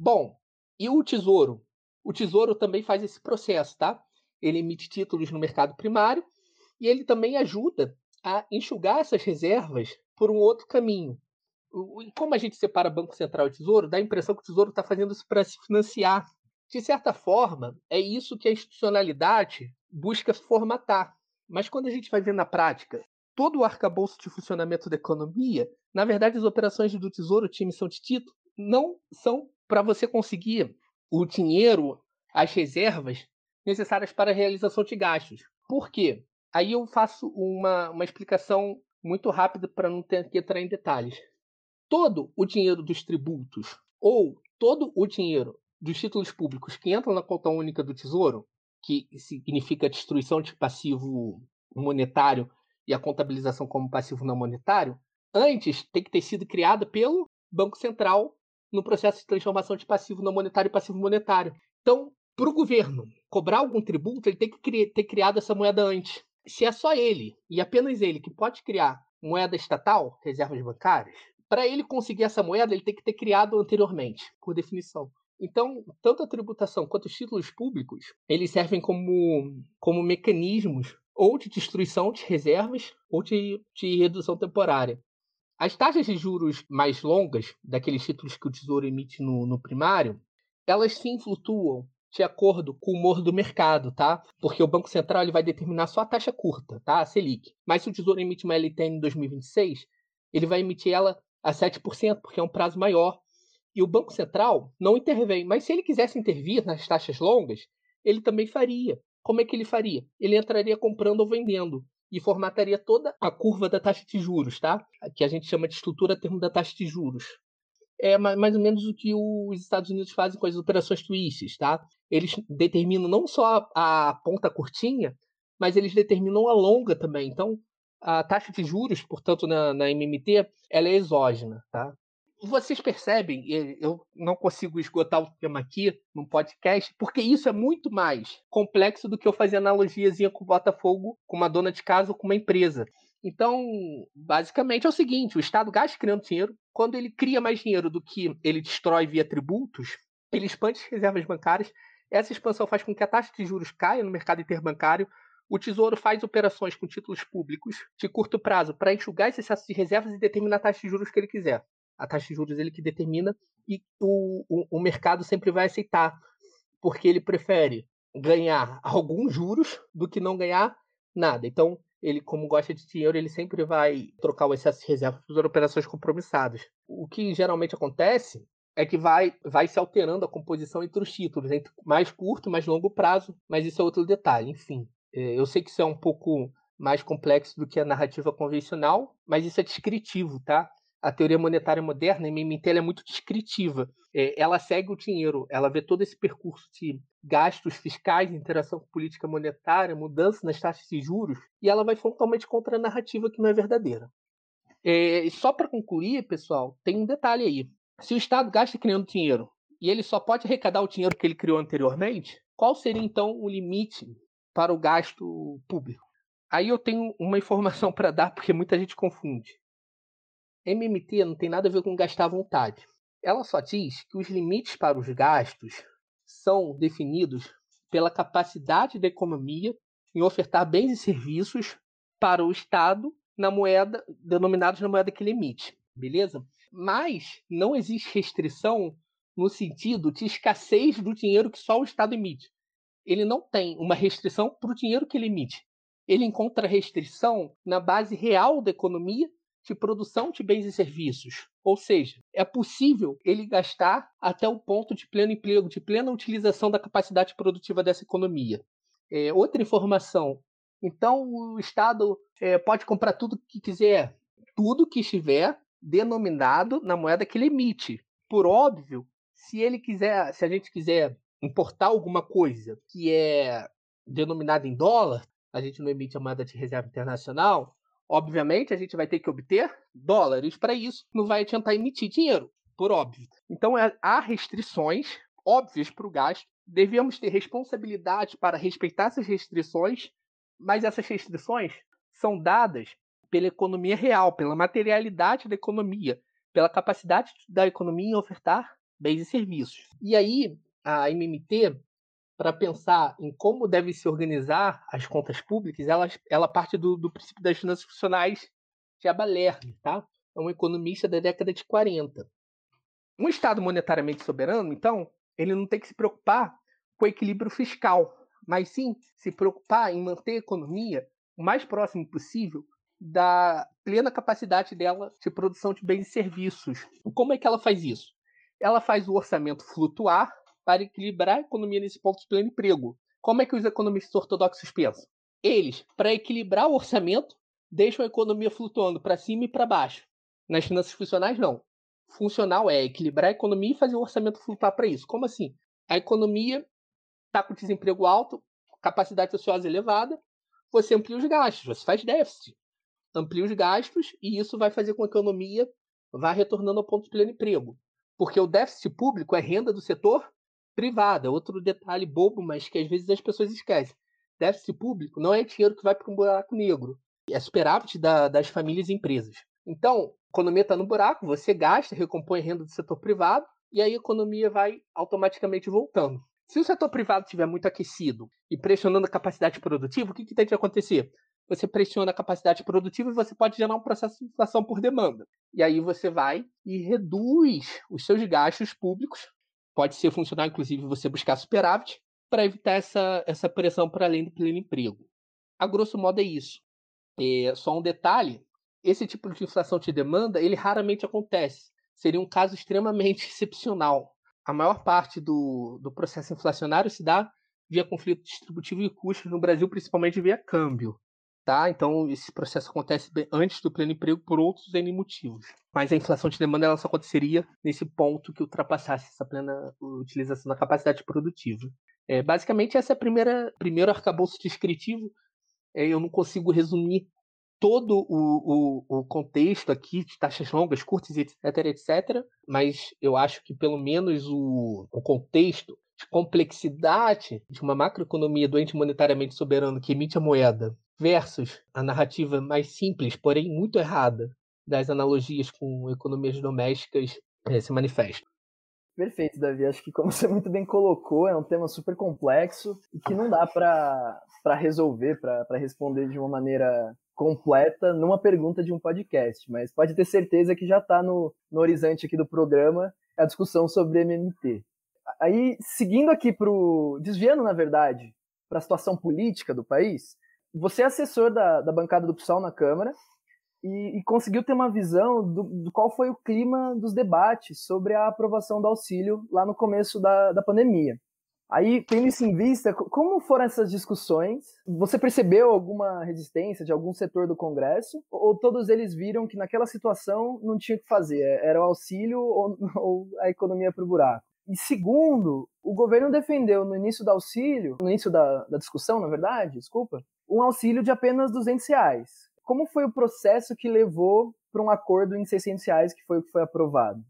Bom, e o Tesouro? O Tesouro também faz esse processo, tá? ele emite títulos no mercado primário e ele também ajuda a enxugar essas reservas por um outro caminho. E como a gente separa Banco Central e Tesouro, dá a impressão que o Tesouro está fazendo isso para se financiar. De certa forma, é isso que a institucionalidade busca formatar. Mas quando a gente vai ver na prática todo o arcabouço de funcionamento da economia, na verdade, as operações do Tesouro, de emissão de título, não são para você conseguir o dinheiro, as reservas necessárias para a realização de gastos. Por quê? Aí eu faço uma, uma explicação muito rápida para não ter que entrar em detalhes. Todo o dinheiro dos tributos ou todo o dinheiro dos títulos públicos que entram na conta única do Tesouro, que significa destruição de passivo monetário e a contabilização como passivo não monetário, antes tem que ter sido criada pelo Banco Central no processo de transformação de passivo não monetário e passivo monetário. Então, para o governo cobrar algum tributo, ele tem que ter criado essa moeda antes. Se é só ele, e apenas ele, que pode criar moeda estatal, reservas bancárias, para ele conseguir essa moeda, ele tem que ter criado anteriormente, por definição. Então, tanto a tributação quanto os títulos públicos, eles servem como, como mecanismos ou de destruição de reservas ou de, de redução temporária. As taxas de juros mais longas, daqueles títulos que o Tesouro emite no, no primário, elas sim flutuam de acordo com o humor do mercado, tá? Porque o Banco Central ele vai determinar só a taxa curta, tá? A Selic. Mas se o Tesouro emite uma LTN em 2026, ele vai emitir ela a 7%, porque é um prazo maior. E o Banco Central não intervém. Mas se ele quisesse intervir nas taxas longas, ele também faria. Como é que ele faria? Ele entraria comprando ou vendendo e formataria toda a curva da taxa de juros, tá? Que a gente chama de estrutura termo da taxa de juros é mais ou menos o que os Estados Unidos fazem com as operações twists, tá? Eles determinam não só a, ponta curtinha, mas eles determinam a longa também. Então, a taxa de juros, portanto, na, na MMT, ela é exógena, tá? Vocês percebem, eu não consigo esgotar o tema aqui no podcast, porque isso é muito mais complexo do que eu fazer analogiazinha com o Botafogo, com uma dona de casa ou com uma empresa. Então, basicamente é o seguinte: o Estado gasta criando dinheiro. Quando ele cria mais dinheiro do que ele destrói via tributos, ele expande as reservas bancárias. Essa expansão faz com que a taxa de juros caia no mercado interbancário. O Tesouro faz operações com títulos públicos de curto prazo para enxugar esse excesso de reservas e determina a taxa de juros que ele quiser. A taxa de juros ele que determina e o, o, o mercado sempre vai aceitar, porque ele prefere ganhar alguns juros do que não ganhar nada. Então, ele, como gosta de dinheiro, ele sempre vai trocar o excesso de reserva por operações compromissadas. O que geralmente acontece é que vai, vai se alterando a composição entre os títulos, entre mais curto e mais longo prazo, mas isso é outro detalhe. Enfim, é, eu sei que isso é um pouco mais complexo do que a narrativa convencional, mas isso é descritivo, tá? A teoria monetária moderna, a MMT, é muito descritiva. É, ela segue o dinheiro, ela vê todo esse percurso de gastos fiscais, interação com política monetária, mudança nas taxas de juros, e ela vai frontalmente contra a narrativa que não é verdadeira. É, só para concluir, pessoal, tem um detalhe aí. Se o Estado gasta criando dinheiro e ele só pode arrecadar o dinheiro que ele criou anteriormente, qual seria então o limite para o gasto público? Aí eu tenho uma informação para dar porque muita gente confunde. MMT não tem nada a ver com gastar à vontade. Ela só diz que os limites para os gastos são definidos pela capacidade da economia em ofertar bens e serviços para o Estado na moeda denominados na moeda que ele emite, beleza? Mas não existe restrição no sentido de escassez do dinheiro que só o Estado emite. Ele não tem uma restrição para o dinheiro que ele emite. Ele encontra restrição na base real da economia de produção de bens e serviços. Ou seja, é possível ele gastar até o ponto de pleno emprego, de plena utilização da capacidade produtiva dessa economia. É, outra informação. Então, o Estado é, pode comprar tudo que quiser, tudo que estiver denominado na moeda que ele emite. Por óbvio, se ele quiser, se a gente quiser importar alguma coisa que é denominada em dólar, a gente não emite a moeda de reserva internacional, Obviamente, a gente vai ter que obter dólares para isso, não vai tentar emitir dinheiro, por óbvio. Então, é, há restrições óbvias para o gasto, devemos ter responsabilidade para respeitar essas restrições, mas essas restrições são dadas pela economia real, pela materialidade da economia, pela capacidade da economia em ofertar bens e serviços. E aí, a MMT para pensar em como devem se organizar as contas públicas, ela, ela parte do, do princípio das finanças funcionais de Abalerme, tá? É um economista da década de 40. Um Estado monetariamente soberano, então, ele não tem que se preocupar com o equilíbrio fiscal, mas sim se preocupar em manter a economia o mais próximo possível da plena capacidade dela de produção de bens e serviços. Como é que ela faz isso? Ela faz o orçamento flutuar para equilibrar a economia nesse ponto de pleno emprego. Como é que os economistas ortodoxos pensam? Eles, para equilibrar o orçamento, deixam a economia flutuando para cima e para baixo. Nas finanças funcionais, não. Funcional é equilibrar a economia e fazer o orçamento flutuar para isso. Como assim? A economia está com desemprego alto, capacidade ociosa elevada, você amplia os gastos, você faz déficit. Amplia os gastos e isso vai fazer com que a economia vá retornando ao ponto de pleno emprego. Porque o déficit público é renda do setor privada. Outro detalhe bobo, mas que às vezes as pessoas esquecem. Déficit público não é dinheiro que vai para um buraco negro. É superávit da, das famílias e empresas. Então, a economia está no buraco, você gasta, recompõe renda do setor privado, e aí a economia vai automaticamente voltando. Se o setor privado estiver muito aquecido e pressionando a capacidade produtiva, o que, que tem de acontecer? Você pressiona a capacidade produtiva e você pode gerar um processo de inflação por demanda. E aí você vai e reduz os seus gastos públicos pode ser funcional, inclusive, você buscar superávit para evitar essa, essa pressão para além do pleno emprego. A grosso modo é isso. É, só um detalhe, esse tipo de inflação de demanda, ele raramente acontece. Seria um caso extremamente excepcional. A maior parte do, do processo inflacionário se dá via conflito distributivo e custos no Brasil, principalmente via câmbio. Tá? Então, esse processo acontece antes do pleno emprego por outros N motivos. Mas a inflação de demanda ela só aconteceria nesse ponto que ultrapassasse essa plena utilização da capacidade produtiva. É, basicamente, esse é a primeira primeiro arcabouço descritivo. É, eu não consigo resumir todo o, o, o, contexto aqui de taxas longas, curtas, etc, etc. Mas eu acho que pelo menos o, o contexto de complexidade de uma macroeconomia doente monetariamente soberano que emite a moeda versus a narrativa mais simples, porém muito errada, das analogias com economias domésticas é, se manifesta. Perfeito, Davi. Acho que, como você muito bem colocou, é um tema super complexo e que não dá para resolver, para responder de uma maneira completa numa pergunta de um podcast. Mas pode ter certeza que já está no, no horizonte aqui do programa a discussão sobre MMT. Aí, seguindo aqui para o. desviando, na verdade, para a situação política do país, você é assessor da, da bancada do PSOL na Câmara e, e conseguiu ter uma visão do, do, qual foi o clima dos debates sobre a aprovação do auxílio lá no começo da, da pandemia. Aí, tendo isso em vista, como foram essas discussões? Você percebeu alguma resistência de algum setor do Congresso? Ou todos eles viram que naquela situação não tinha o que fazer? Era o auxílio ou, ou a economia para o buraco? E segundo, o governo defendeu no início do auxílio, no início da, da discussão, na verdade, desculpa, um auxílio de apenas 200 reais. Como foi o processo que levou para um acordo em 600 reais que foi o que foi aprovado?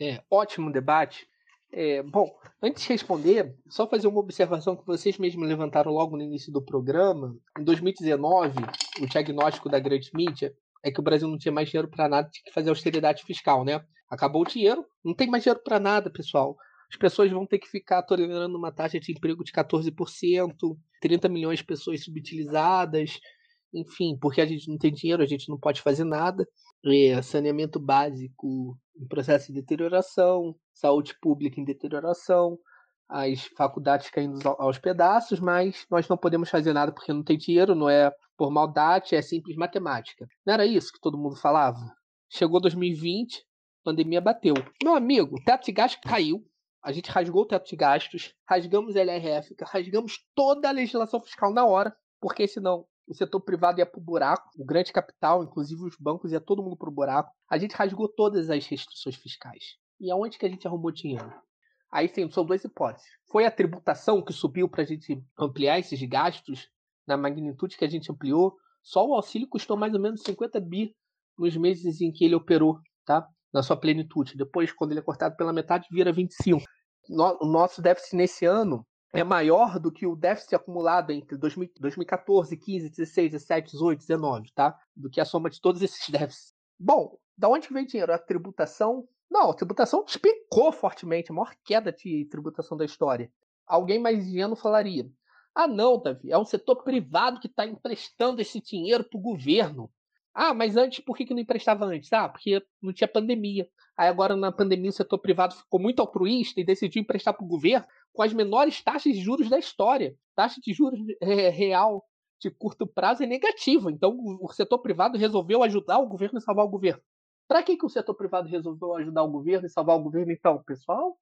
É, ótimo debate. É, bom, antes de responder, só fazer uma observação que vocês mesmos levantaram logo no início do programa. Em 2019, o diagnóstico da grande mídia é que o Brasil não tinha mais dinheiro para nada, tinha que fazer austeridade fiscal, né? Acabou o dinheiro, não tem mais dinheiro para nada, pessoal. As pessoas vão ter que ficar tolerando uma taxa de emprego de 14%, 30 milhões de pessoas subutilizadas, enfim, porque a gente não tem dinheiro, a gente não pode fazer nada. Saneamento básico em processo de deterioração, saúde pública em deterioração, as faculdades caindo aos pedaços, mas nós não podemos fazer nada porque não tem dinheiro, não é por maldade, é simples matemática. Não era isso que todo mundo falava? Chegou 2020, pandemia bateu. Meu amigo, o teto de gastos caiu, a gente rasgou o teto de gastos, rasgamos LRF, rasgamos toda a legislação fiscal na hora, porque senão o setor privado ia pro buraco, o grande capital, inclusive os bancos, ia todo mundo pro buraco. A gente rasgou todas as restrições fiscais. E aonde que a gente arrumou dinheiro? Aí sim, são duas hipóteses. Foi a tributação que subiu para a gente ampliar esses gastos na magnitude que a gente ampliou. Só o auxílio custou mais ou menos 50 bi nos meses em que ele operou, tá? Na sua plenitude. Depois, quando ele é cortado pela metade, vira 25. O nosso déficit nesse ano é maior do que o déficit acumulado entre 2014, 15, 16, 17, 18, 19, tá? Do que a soma de todos esses déficits. Bom, da onde vem dinheiro? A tributação? Não, a tributação despecou fortemente, a maior queda de tributação da história. Alguém mais ingênuo falaria: ah, não, Davi, é um setor privado que está emprestando esse dinheiro para o governo. Ah, mas antes, por que, que não emprestava antes? Ah, porque não tinha pandemia. Aí agora, na pandemia, o setor privado ficou muito altruísta e decidiu emprestar para o governo com as menores taxas de juros da história. Taxa de juros é, real de curto prazo é negativa. Então, o setor privado resolveu ajudar o governo e salvar o governo. Para que, que o setor privado resolveu ajudar o governo e salvar o governo, então, pessoal?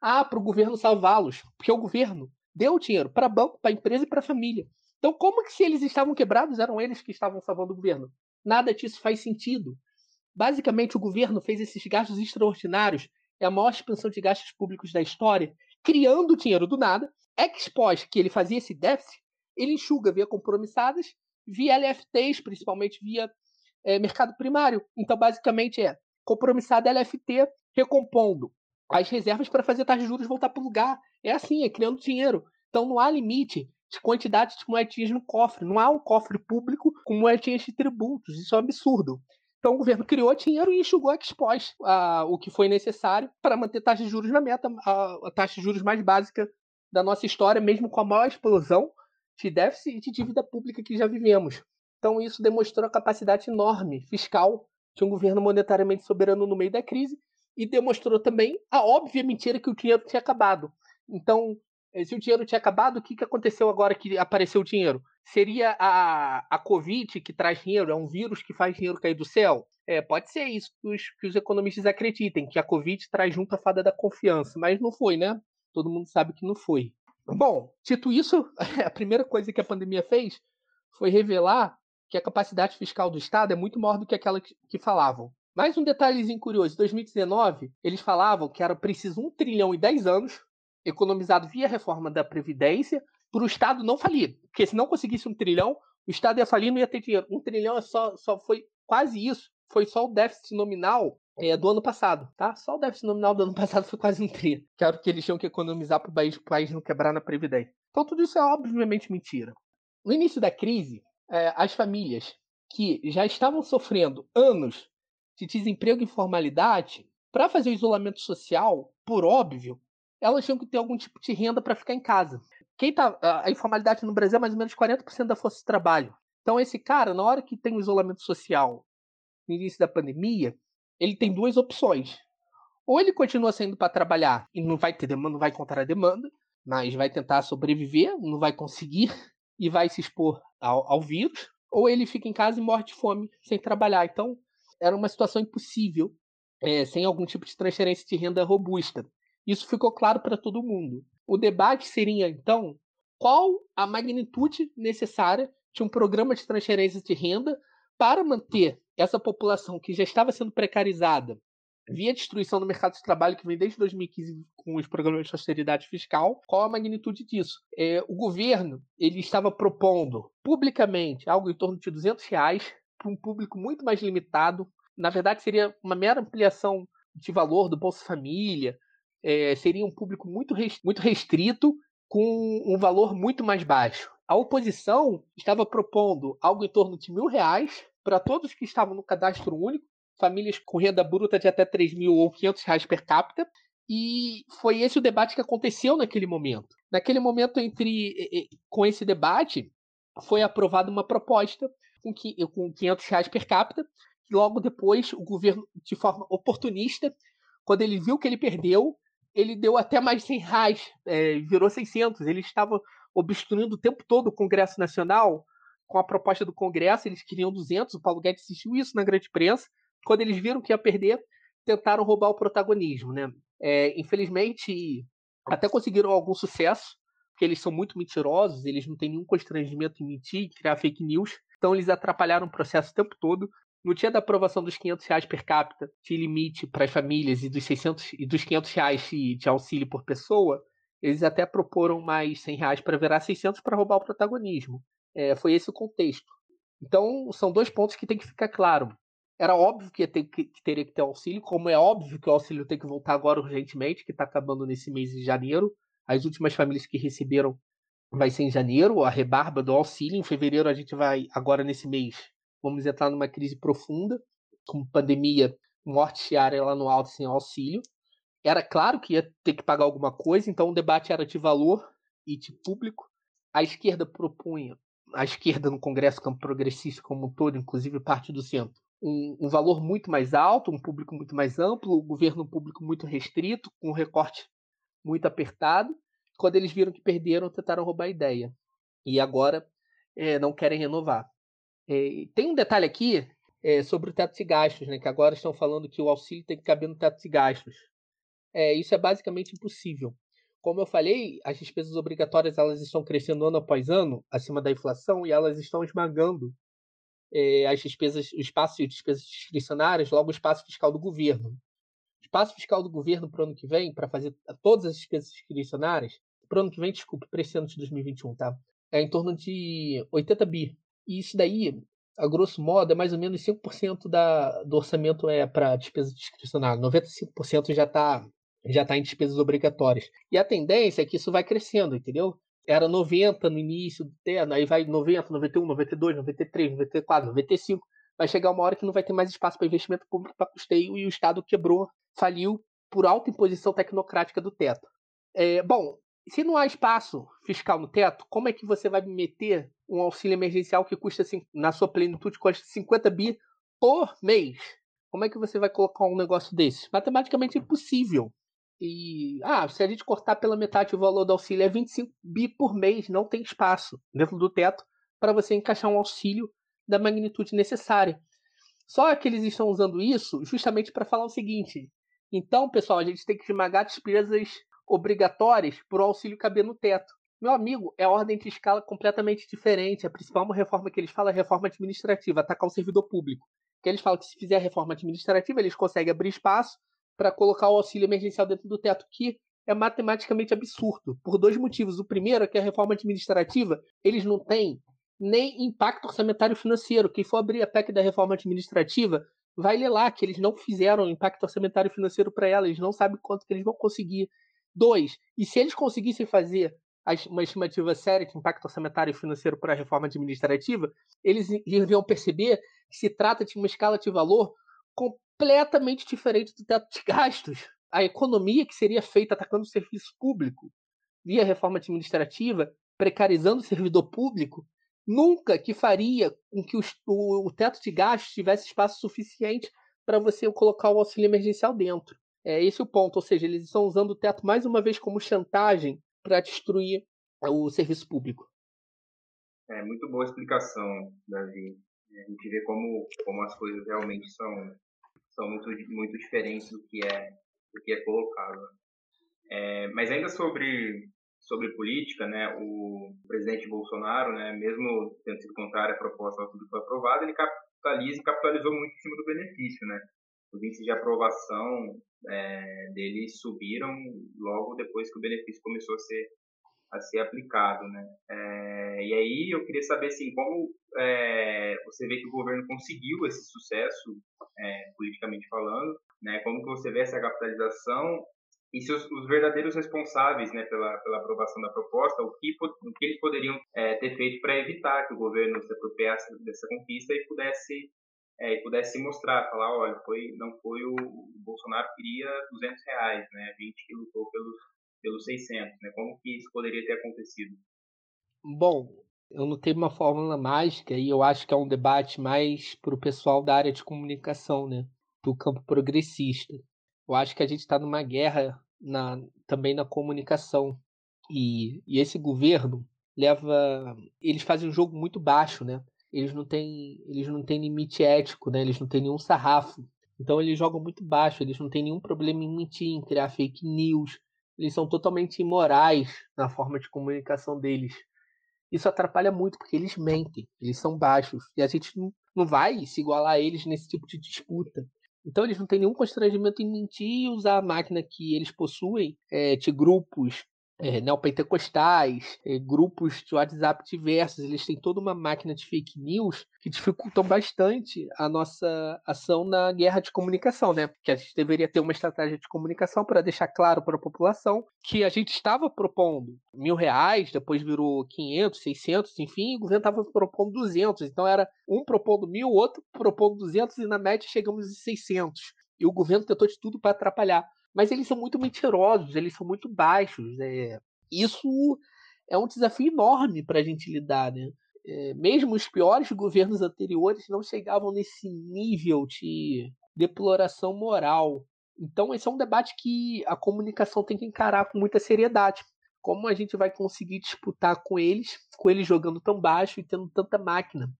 Ah, para o governo salvá-los. Porque o governo deu dinheiro para banco, para empresa e para família. Então, como que se eles estavam quebrados, eram eles que estavam salvando o governo? Nada disso faz sentido. Basicamente, o governo fez esses gastos extraordinários, é a maior expansão de gastos públicos da história, criando dinheiro do nada. Ex pós que ele fazia esse déficit, ele enxuga via compromissadas, via LFTs, principalmente via é, mercado primário. Então, basicamente, é compromissada LFT recompondo as reservas para fazer taxa de juros voltar para o lugar. É assim, é criando dinheiro. Então, não há limite de quantidade de moedinhas no cofre. Não há um cofre público com moedinhas de tributos. Isso é um absurdo. Então o governo criou dinheiro e enxugou a expós a, o que foi necessário para manter taxa de juros na meta, a, a, taxa de juros mais básica da nossa história, mesmo com a maior explosão de déficit e de dívida pública que já vivemos. Então isso demonstrou a capacidade enorme fiscal de um governo monetariamente soberano no meio da crise e demonstrou também a óbvia mentira que o dinheiro tinha acabado. Então, se o dinheiro tinha acabado, o que, que aconteceu agora que apareceu o dinheiro? Seria a, a Covid que traz dinheiro? É um vírus que faz dinheiro cair do céu? É, pode ser isso que os, que os economistas acreditem, que a Covid traz junto a fada da confiança, mas não foi, né? Todo mundo sabe que não foi. Bom, dito isso, a primeira coisa que a pandemia fez foi revelar que a capacidade fiscal do Estado é muito maior do que aquela que, que falavam. Mais um detalhezinho curioso: em 2019, eles falavam que era preciso 1 trilhão e 10 anos economizado via reforma da Previdência para o Estado não falir. Porque se não conseguisse um trilhão, O Estado ia falir, não ia ter dinheiro. Um trilhão é só, só foi quase isso. Foi só o déficit nominal é, do ano passado, tá? Só o déficit nominal do ano passado foi quase um tri. Que era o que eles tinham que economizar para o país, país não quebrar na Previdência. Então tudo isso é obviamente mentira. No início da crise, é, as famílias que já estavam sofrendo anos de desemprego e informalidade, para fazer o isolamento social, por óbvio, elas tinham que ter algum tipo de renda para ficar em casa. Quem tá, a informalidade no Brasil é mais ou menos 40% da força de trabalho. Então esse cara, na hora que tem o isolamento social, no início da pandemia, ele tem duas opções. Ou ele continua saindo para trabalhar e não vai ter demanda, não vai encontrar a demanda, mas vai tentar sobreviver, não vai conseguir e vai se expor ao, ao vírus, ou ele fica em casa e morre de fome sem trabalhar. Então, era uma situação impossível, é, sem algum tipo de transferência de renda robusta. Isso ficou claro para todo mundo. O debate seria, então, qual a magnitude necessária de um programa de transferência de renda para manter essa população que já estava sendo precarizada via destruição do mercado de trabalho que vem desde 2015 com os programas de austeridade fiscal, qual a magnitude disso? É, o governo ele estava propondo publicamente algo em torno de 200 reais para um público muito mais limitado. Na verdade, seria uma mera ampliação de valor do Bolsa Família, é, seria um público muito, muito restrito com um valor muito mais baixo. A oposição estava propondo algo em torno de mil reais para todos que estavam no cadastro único, famílias com renda bruta de até 3 mil ou 500 reais per capita, e foi esse o debate que aconteceu naquele momento. Naquele momento, entre com esse debate, foi aprovada uma proposta com 500 reais per capita, e logo depois o governo, de forma oportunista, quando ele viu que ele perdeu, ele deu até mais 100 reais, é, virou 600. Ele estava obstruindo o tempo todo o Congresso Nacional com a proposta do Congresso, eles queriam 200, o Paulo Guedes assistiu isso na grande imprensa, quando eles viram que ia perder, tentaram roubar o protagonismo, né? É, infelizmente, até conseguiram algum sucesso, porque eles são muito mentirosos, eles não têm nenhum constrangimento em mentir, em criar fake news, então eles atrapalharam o processo o tempo todo. No dia da aprovação dos 500 reais per capita de limite para as famílias e dos 600 e dos 500 reais de, de auxílio por pessoa, eles até proporam mais 100 reais para virar 600 para roubar o protagonismo. É, foi esse o contexto. Então, são dois pontos que tem que ficar claro. Era óbvio que, ter, que, teria que ter auxílio, como é óbvio que o auxílio tem que voltar agora urgentemente, que está acabando nesse mês de janeiro. As últimas famílias que receberam vai ser em janeiro, a rebarba do auxílio. Em fevereiro a gente vai, agora nesse mês, vamos entrar numa crise profunda, com pandemia, morte diária lá no alto sem auxílio. Era claro que ia ter que pagar alguma coisa, então o debate era de valor e de público. A esquerda propunha, a esquerda no Congresso Campo Progressista como um todo, inclusive parte do centro, um, um, valor muito mais alto, um público muito mais amplo, o governo um público muito restrito, com um recorte muito apertado. Quando eles viram que perderam, tentaram roubar a ideia. E agora é, não querem renovar. É, tem um detalhe aqui é, sobre o teto de gastos, né, que agora estão falando que o auxílio tem que caber no teto de gastos. É, isso é basicamente impossível. Como eu falei, as despesas obrigatórias elas estão crescendo ano após ano, acima da inflação, e elas estão esmagando é, as despesas, o espaço de despesas discricionárias, logo o espaço fiscal do governo. O espaço fiscal do governo para o ano que vem, para fazer todas as despesas discricionárias, para o ano que vem, desculpe, para esse ano de 2021, tá? É em torno de 80 bi. E isso daí, a grosso modo, é mais ou menos 5% da, do orçamento é para despesa discricionária. 95% já está já tá em despesas obrigatórias. E a tendência é que isso vai crescendo, entendeu? era 90 no início do terno, aí vai 90, 91, 92, 93, 94, 95. Vai chegar uma hora que não vai ter mais espaço para investimento público para custeio e o Estado quebrou, faliu por alta imposição tecnocrática do teto. É, bom, se não há espaço fiscal no teto, como é que você vai meter um auxílio emergencial que custa, na sua plenitude, custa 50 bi por mês? Como é que você vai colocar um negócio desse? Matematicamente impossível. E, ah, se a gente cortar pela metade o valor do auxílio é 25 bi por mês, não tem espaço dentro do teto para você encaixar um auxílio da magnitude necessária. Só que eles estão usando isso justamente para falar o seguinte: então, pessoal, a gente tem que esmagar despesas obrigatórias para o auxílio caber no teto. Meu amigo, é ordem de escala completamente diferente. A principal reforma que eles falam é reforma administrativa, atacar o servidor público. Que eles falam que se fizer a reforma administrativa, eles conseguem abrir espaço para colocar o auxílio emergencial dentro do teto, que é matematicamente absurdo, por dois motivos. O primeiro é que a reforma administrativa, eles não têm nem impacto orçamentário financeiro. Quem for abrir a PEC da reforma administrativa vai ler lá que eles não fizeram impacto orçamentário financeiro para ela, eles não sabem quanto que eles vão conseguir. Dois, e se eles conseguissem fazer uma estimativa séria de impacto orçamentário financeiro para a reforma administrativa, eles iriam perceber que se trata de uma escala de valor completamente diferente do teto de gastos. A economia que seria feita atacando o serviço público via reforma administrativa, precarizando o servidor público, nunca que faria com que o teto de gastos tivesse espaço suficiente para você colocar o auxílio emergencial dentro. É esse o ponto, ou seja, eles estão usando o teto mais uma vez como chantagem para destruir o serviço público. É muito boa explicação, Davi. A gente vê como, como as coisas realmente são, são muito, muito diferentes do que é, do que é colocado. É, mas ainda sobre sobre política, né, o presidente Bolsonaro, né, mesmo tendo sido contrário à proposta que foi aprovada, ele capitaliza e capitalizou muito em cima do benefício, né. Os índices de aprovação é, dele subiram logo depois que o benefício começou a ser a ser aplicado, né? É, e aí eu queria saber assim como é, você vê que o governo conseguiu esse sucesso é, politicamente falando, né? Como que você vê essa capitalização e se os, os, verdadeiros responsáveis né, pela, pela aprovação da proposta, o que, o que eles poderiam é, ter feito para evitar que o governo se apropriasse dessa conquista e pudesse é, pudesse mostrar, falar, olha, foi, não foi o, o Bolsonaro que queria 200 reais, né, 20 que lutou pelos, pelos 600, né, como que isso poderia ter acontecido? Bom, eu não tenho uma fórmula mágica e eu acho que é um debate mais para o pessoal da área de comunicação, né, do campo progressista. Eu acho que a gente está numa guerra na, também na comunicação. E, e esse governo leva. Eles fazem um jogo muito baixo, né? Eles não têm, eles não têm limite ético, né? Eles não têm nenhum sarrafo. Então eles jogam muito baixo, eles não têm nenhum problema em mentir, em criar fake news. Eles são totalmente imorais na forma de comunicação deles. Isso atrapalha muito porque eles mentem, eles são baixos. E a gente não, vai se igualar a eles nesse tipo de disputa. Então eles não têm nenhum constrangimento em mentir e usar a máquina que eles possuem é, de grupos é, neopentecostais, é, grupos de WhatsApp diversos, eles têm toda uma máquina de fake news que dificultam bastante a nossa ação na guerra de comunicação, né? Que a gente deveria ter uma estratégia de comunicação para deixar claro para a população que a gente estava propondo mil reais, depois virou 500, 600, enfim, o governo estava propondo 200. Então era um propondo mil, outro propondo 200 e na média chegamos em 600. E o governo tentou de tudo para atrapalhar mas eles são muito mentirosos, eles são muito baixos. É, isso é um desafio enorme para a gente lidar, né? É, mesmo os piores governos anteriores não chegavam nesse nível de deploração moral. Então, esse é um debate que a comunicação tem que encarar com muita seriedade. Como a gente vai conseguir disputar com eles, com eles jogando tão baixo e tendo tanta máquina?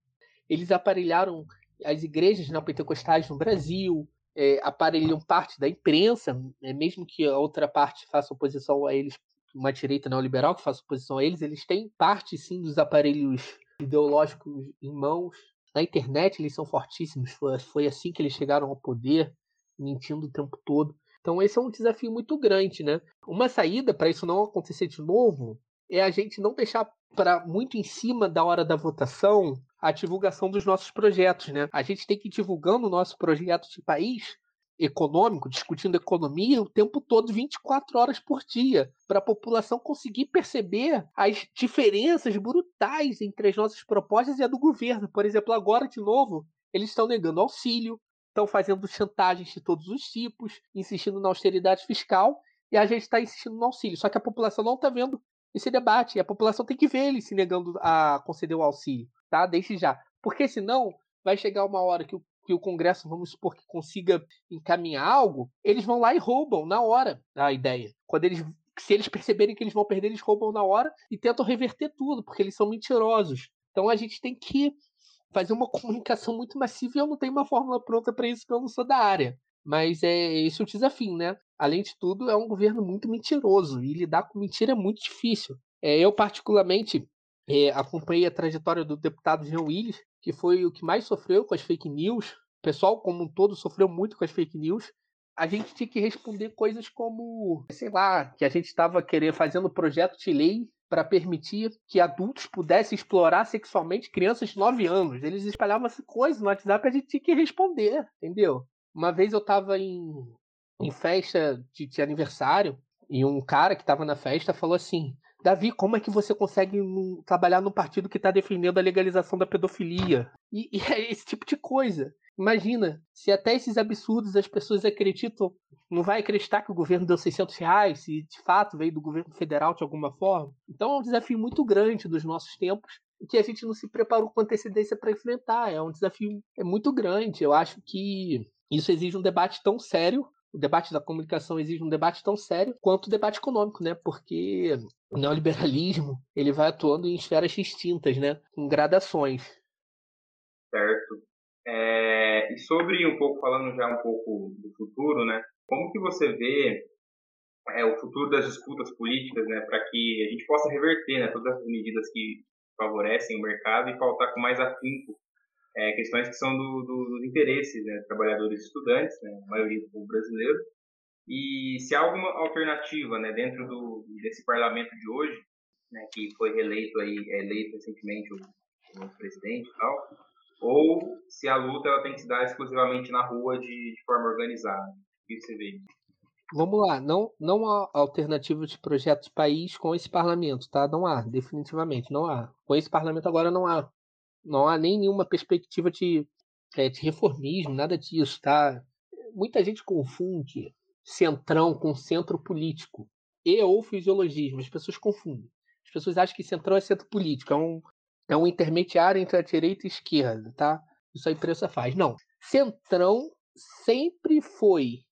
Eles aparelharam as igrejas neopentecostais no Brasil, é, aparelham parte da imprensa, né, mesmo que a outra parte faça oposição a eles, uma direita neoliberal que faça oposição a eles, eles têm parte sim dos aparelhos ideológicos em mãos. Na internet eles são fortíssimos, foi, foi assim que eles chegaram ao poder, mentindo o tempo todo. Então esse é um desafio muito grande, né? Uma saída para isso não acontecer de novo é a gente não deixar para muito em cima da hora da votação a divulgação dos nossos projetos, né? A gente tem que ir divulgando o nosso projeto de país econômico, discutindo economia o tempo todo, 24 horas por dia, para a população conseguir perceber as diferenças brutais entre as nossas propostas e a do governo. Por exemplo, agora de novo, eles estão negando auxílio, estão fazendo chantagens de todos os tipos, insistindo na austeridade fiscal, e a gente está insistindo no auxílio. Só que a população não está vendo esse debate, e a população tem que ver ele se negando a conceder o auxílio tá? Desde já. Porque senão vai chegar uma hora que o, que o Congresso, vamos supor que consiga encaminhar algo, eles vão lá e roubam na hora a ideia. Quando eles se eles perceberem que eles vão perder, eles roubam na hora e tentam reverter tudo, porque eles são mentirosos. Então a gente tem que fazer uma comunicação muito massiva e eu não tenho uma fórmula pronta para isso, porque eu não sou da área. Mas é esse é o desafio, né? Além de tudo, é um governo muito mentiroso e lidar com mentira é muito difícil. É, eu, particularmente, é, acompanhei a trajetória do deputado Jean Willis, que foi o que mais sofreu com as fake news. O pessoal, como um todo, sofreu muito com as fake news. A gente tinha que responder coisas como, sei lá, que a gente estava querendo fazendo projeto de lei para permitir que adultos pudessem explorar sexualmente crianças de 9 anos. Eles espalhavam essa coisa no WhatsApp a gente tinha que responder, entendeu? Uma vez eu estava em, em festa de, de aniversário e um cara que estava na festa falou assim: Davi, como é que você consegue trabalhar num partido que está defendendo a legalização da pedofilia? E, e, é esse tipo de coisa. Imagina, se até esses absurdos as pessoas acreditam, não vai acreditar que o governo deu 600 reais, se de fato veio do governo federal de alguma forma. Então é um desafio muito grande dos nossos tempos que a gente não se preparou com antecedência para enfrentar. É um desafio é muito grande. Eu acho que isso exige um debate tão sério o debate da comunicação exige um debate tão sério quanto o debate econômico, né? Porque o neoliberalismo ele vai atuando em esferas distintas, né? Em gradações. Certo. É, e sobre um pouco falando já um pouco do futuro, né? Como que você vê é, o futuro das disputas políticas, né? Para que a gente possa reverter, né? Todas as medidas que favorecem o mercado e faltar com mais afinco é, questões que são do, do, dos interesses né, trabalhadores e estudantes, né, a maioria do povo brasileiro, e se há alguma alternativa né, dentro do, desse parlamento de hoje, né, que foi reeleito aí, é eleito recentemente o, o presidente e tal, ou se a luta ela tem que se dar exclusivamente na rua de, de forma organizada. O que você vê? Vamos lá, não, não há alternativa de projeto de país com esse parlamento, tá? Não há, definitivamente, não há. Com esse parlamento agora não há. Não há nem nenhuma perspectiva de, é, de reformismo, nada disso, tá? Muita gente confunde centrão com centro político e ou fisiologismo. As pessoas confundem. As pessoas acham que centrão é centro político, é um, é um intermediário entre a direita e a esquerda, tá? Isso a imprensa faz. Não. Centrão sempre foi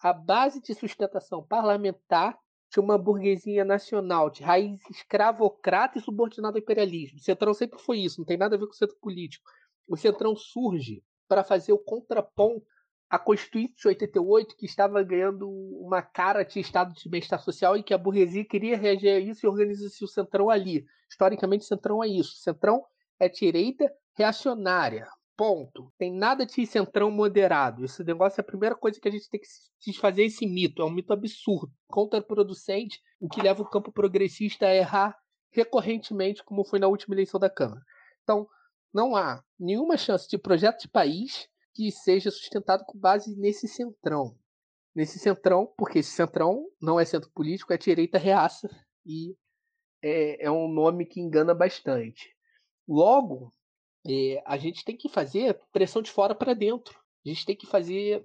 a base de sustentação parlamentar de uma burguesia nacional de raiz escravocrata e subordinada ao imperialismo. O Centrão sempre foi isso, não tem nada a ver com o centro político. O Centrão surge para fazer o contraponto à Constituinte de 88, que estava ganhando uma cara de estado de bem-estar social e que a burguesia queria reagir a isso e organiza-se o Centrão ali. Historicamente, o Centrão é isso. O Centrão é direita reacionária, Ponto. Tem nada de centrão moderado. Esse negócio é a primeira coisa que a gente tem que desfazer esse mito. É um mito absurdo, contraproducente, o que leva o campo progressista a errar recorrentemente, como foi na última eleição da Câmara. Então, não há nenhuma chance de projeto de país que seja sustentado com base nesse centrão. Nesse centrão, porque esse centrão não é centro político, é direita reaça e é, é um nome que engana bastante. Logo, é, a gente tem que fazer pressão de fora para dentro. A gente tem que fazer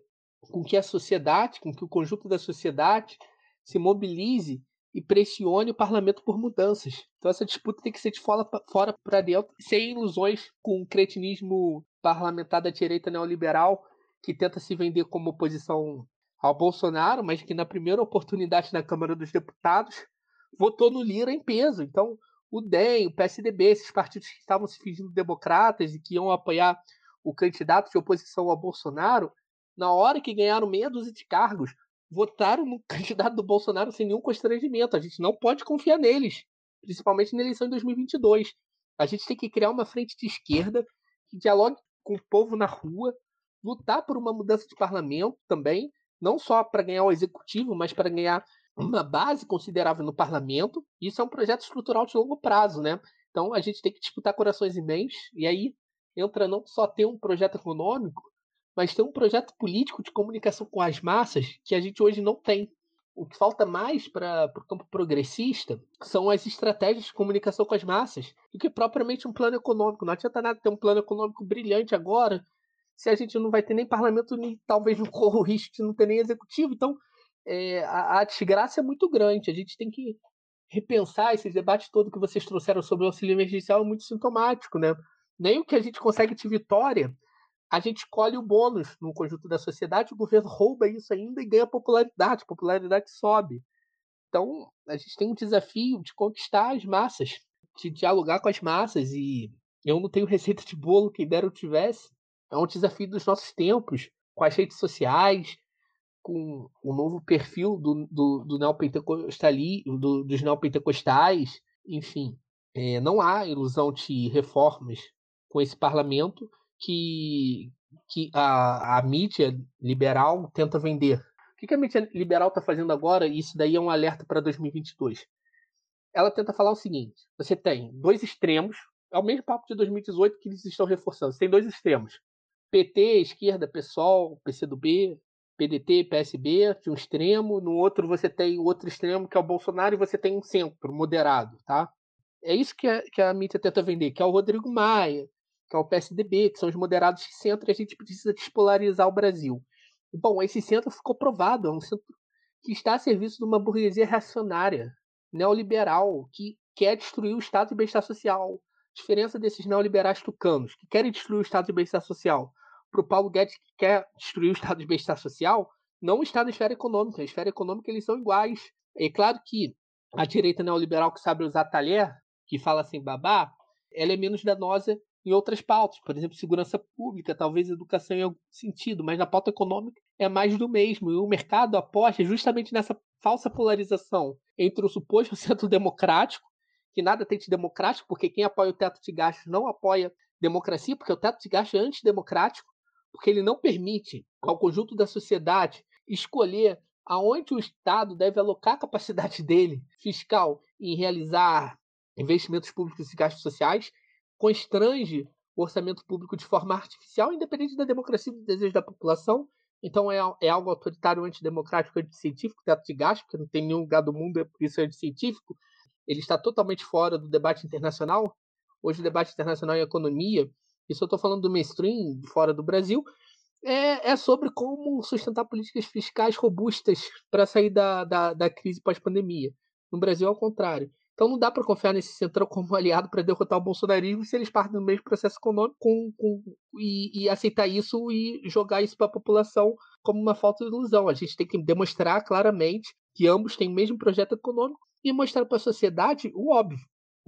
com que a sociedade, com que o conjunto da sociedade se mobilize e pressione o parlamento por mudanças. Então essa disputa tem que ser de fora para dentro, sem ilusões com o cretinismo parlamentar da direita neoliberal que tenta se vender como oposição ao Bolsonaro, mas que na primeira oportunidade na Câmara dos Deputados votou no Lira em peso. Então o DEM, o PSDB, esses partidos que estavam se fingindo democratas e que iam apoiar o candidato de oposição ao Bolsonaro, na hora que ganharam meia dúzia de cargos, votaram no candidato do Bolsonaro sem nenhum constrangimento. A gente não pode confiar neles, principalmente na eleição de 2022. A gente tem que criar uma frente de esquerda que dialogue com o povo na rua, lutar por uma mudança de parlamento também, não só para ganhar o executivo, mas para ganhar uma base considerável no parlamento. Isso é um projeto estrutural de longo prazo, né? Então a gente tem que disputar corações e mentes, e aí entra não só ter um projeto econômico, mas ter um projeto político de comunicação com as massas que a gente hoje não tem. O que falta mais para o campo progressista são as estratégias de comunicação com as massas do que propriamente um plano econômico. Não adianta nada ter um plano econômico brilhante agora se a gente não vai ter nem parlamento, nem talvez não corra o risco de não ter nem executivo. Então, é, a, a desgraça é muito grande. A gente tem que repensar esses debates todo que vocês trouxeram sobre o auxílio emergencial é muito sintomático, né? Nem o que a gente consegue de vitória, a gente colhe o bônus no conjunto da sociedade, o governo rouba isso ainda e ganha popularidade, popularidade sobe. Então, a gente tem um desafio de conquistar as massas, de dialogar com as massas e eu não tenho receita de bolo, quem dera eu tivesse. É um desafio dos nossos tempos, com as redes sociais, com o novo perfil do, do, do neopentecostali, do, dos neopentecostais, enfim. É, não há ilusão de reformas com esse parlamento que, que a, a mídia liberal tenta vender. O que, que a mídia liberal está fazendo agora? Isso daí é um alerta para 2022. ela tenta falar o seguinte: você tem dois extremos, é o mesmo papo de 2018 que eles estão reforçando. Você tem dois extremos: PT, esquerda, PSOL, PCdoB, PDT, PSB, de um extremo, no outro você tem outro extremo que é o Bolsonaro e você tem um centro moderado, tá? É isso que a, que a mídia tenta vender, que é o Rodrigo Maia, que é o PSDB, que são os moderados de centro, e a gente precisa despolarizar o Brasil. Bom, esse centro ficou provado, é um centro que está a serviço de uma burguesia reacionária, neoliberal, que quer destruir o Estado de bem-estar social. A diferença desses neoliberais tucanos, que querem destruir o Estado de bem-estar social, para o Paulo Guedes, que quer destruir o Estado de bem-estar social, não está na esfera econômica. Na esfera econômica, eles são iguais. É claro que a direita neoliberal que sabe usar talher, que fala assim babá, ela é menos danosa em outras pautas, por exemplo, segurança pública, talvez educação em algum sentido, mas na pauta econômica é mais do mesmo. E o mercado aposta justamente nessa falsa polarização entre o suposto centro democrático, que nada tem de democrático, porque quem apoia o teto de gastos não apoia democracia, porque o teto de gastos é antidemocrático, porque ele não permite ao conjunto da sociedade escolher aonde o Estado deve alocar a capacidade dele fiscal em realizar investimentos públicos e gastos sociais, constrange o orçamento público de forma artificial, independente da democracia e do desejo da população. Então é, é algo autoritário, antidemocrático, anticientífico, teto de gasto, porque não tem nenhum lugar do mundo, é por isso é anticientífico. Ele está totalmente fora do debate internacional. Hoje o debate internacional em economia, isso eu estou falando do mainstream, fora do Brasil, é, é, sobre como sustentar políticas fiscais robustas para sair da, da, da crise pós-pandemia. No Brasil, ao contrário. Então não dá para confiar nesse centrão como aliado para derrotar o bolsonarismo se eles partem do mesmo processo econômico com, com, e, e, aceitar isso e jogar isso para a população como uma falta de ilusão. A gente tem que demonstrar claramente que ambos têm o mesmo projeto econômico e mostrar para a sociedade o óbvio,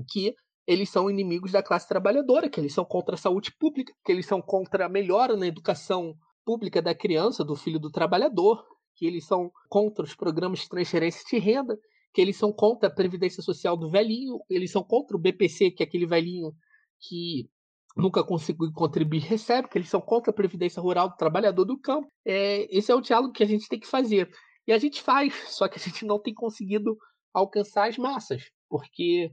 que eles são inimigos da classe trabalhadora, que eles são contra a saúde pública, que eles são contra a melhora na educação pública da criança, do filho do trabalhador, que eles são contra os programas de transferência de renda, que eles são contra a previdência social do velhinho, eles são contra o BPC, que é aquele velhinho que nunca conseguiu contribuir recebe, que eles são contra a previdência rural do trabalhador do campo. É, esse é o diálogo que a gente tem que fazer. E a gente faz, só que a gente não tem conseguido alcançar as massas, porque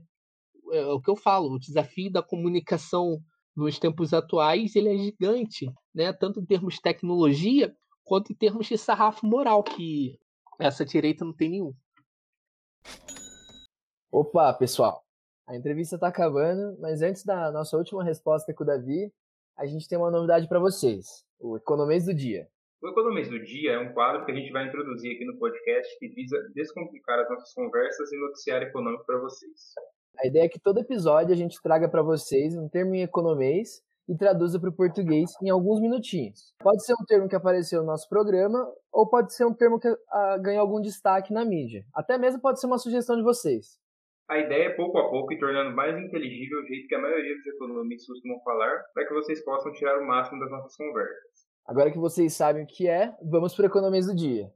é o que eu falo, o desafio da comunicação nos tempos atuais ele é gigante, né? tanto em termos de tecnologia quanto em termos de sarrafo moral, que essa direita não tem nenhum. Opa, pessoal! A entrevista está acabando, mas antes da nossa última resposta com o Davi, a gente tem uma novidade para vocês: o Economês do Dia. O Economês do Dia é um quadro que a gente vai introduzir aqui no podcast que visa descomplicar as nossas conversas e noticiário econômico para vocês. A ideia é que todo episódio a gente traga para vocês um termo em economês e traduza para o português em alguns minutinhos. Pode ser um termo que apareceu no nosso programa ou pode ser um termo que ah, ganhou algum destaque na mídia. Até mesmo pode ser uma sugestão de vocês. A ideia é pouco a pouco ir tornando mais inteligível o jeito que a maioria dos economistas costumam falar, para que vocês possam tirar o máximo das nossas conversas. Agora que vocês sabem o que é, vamos para o economês do dia.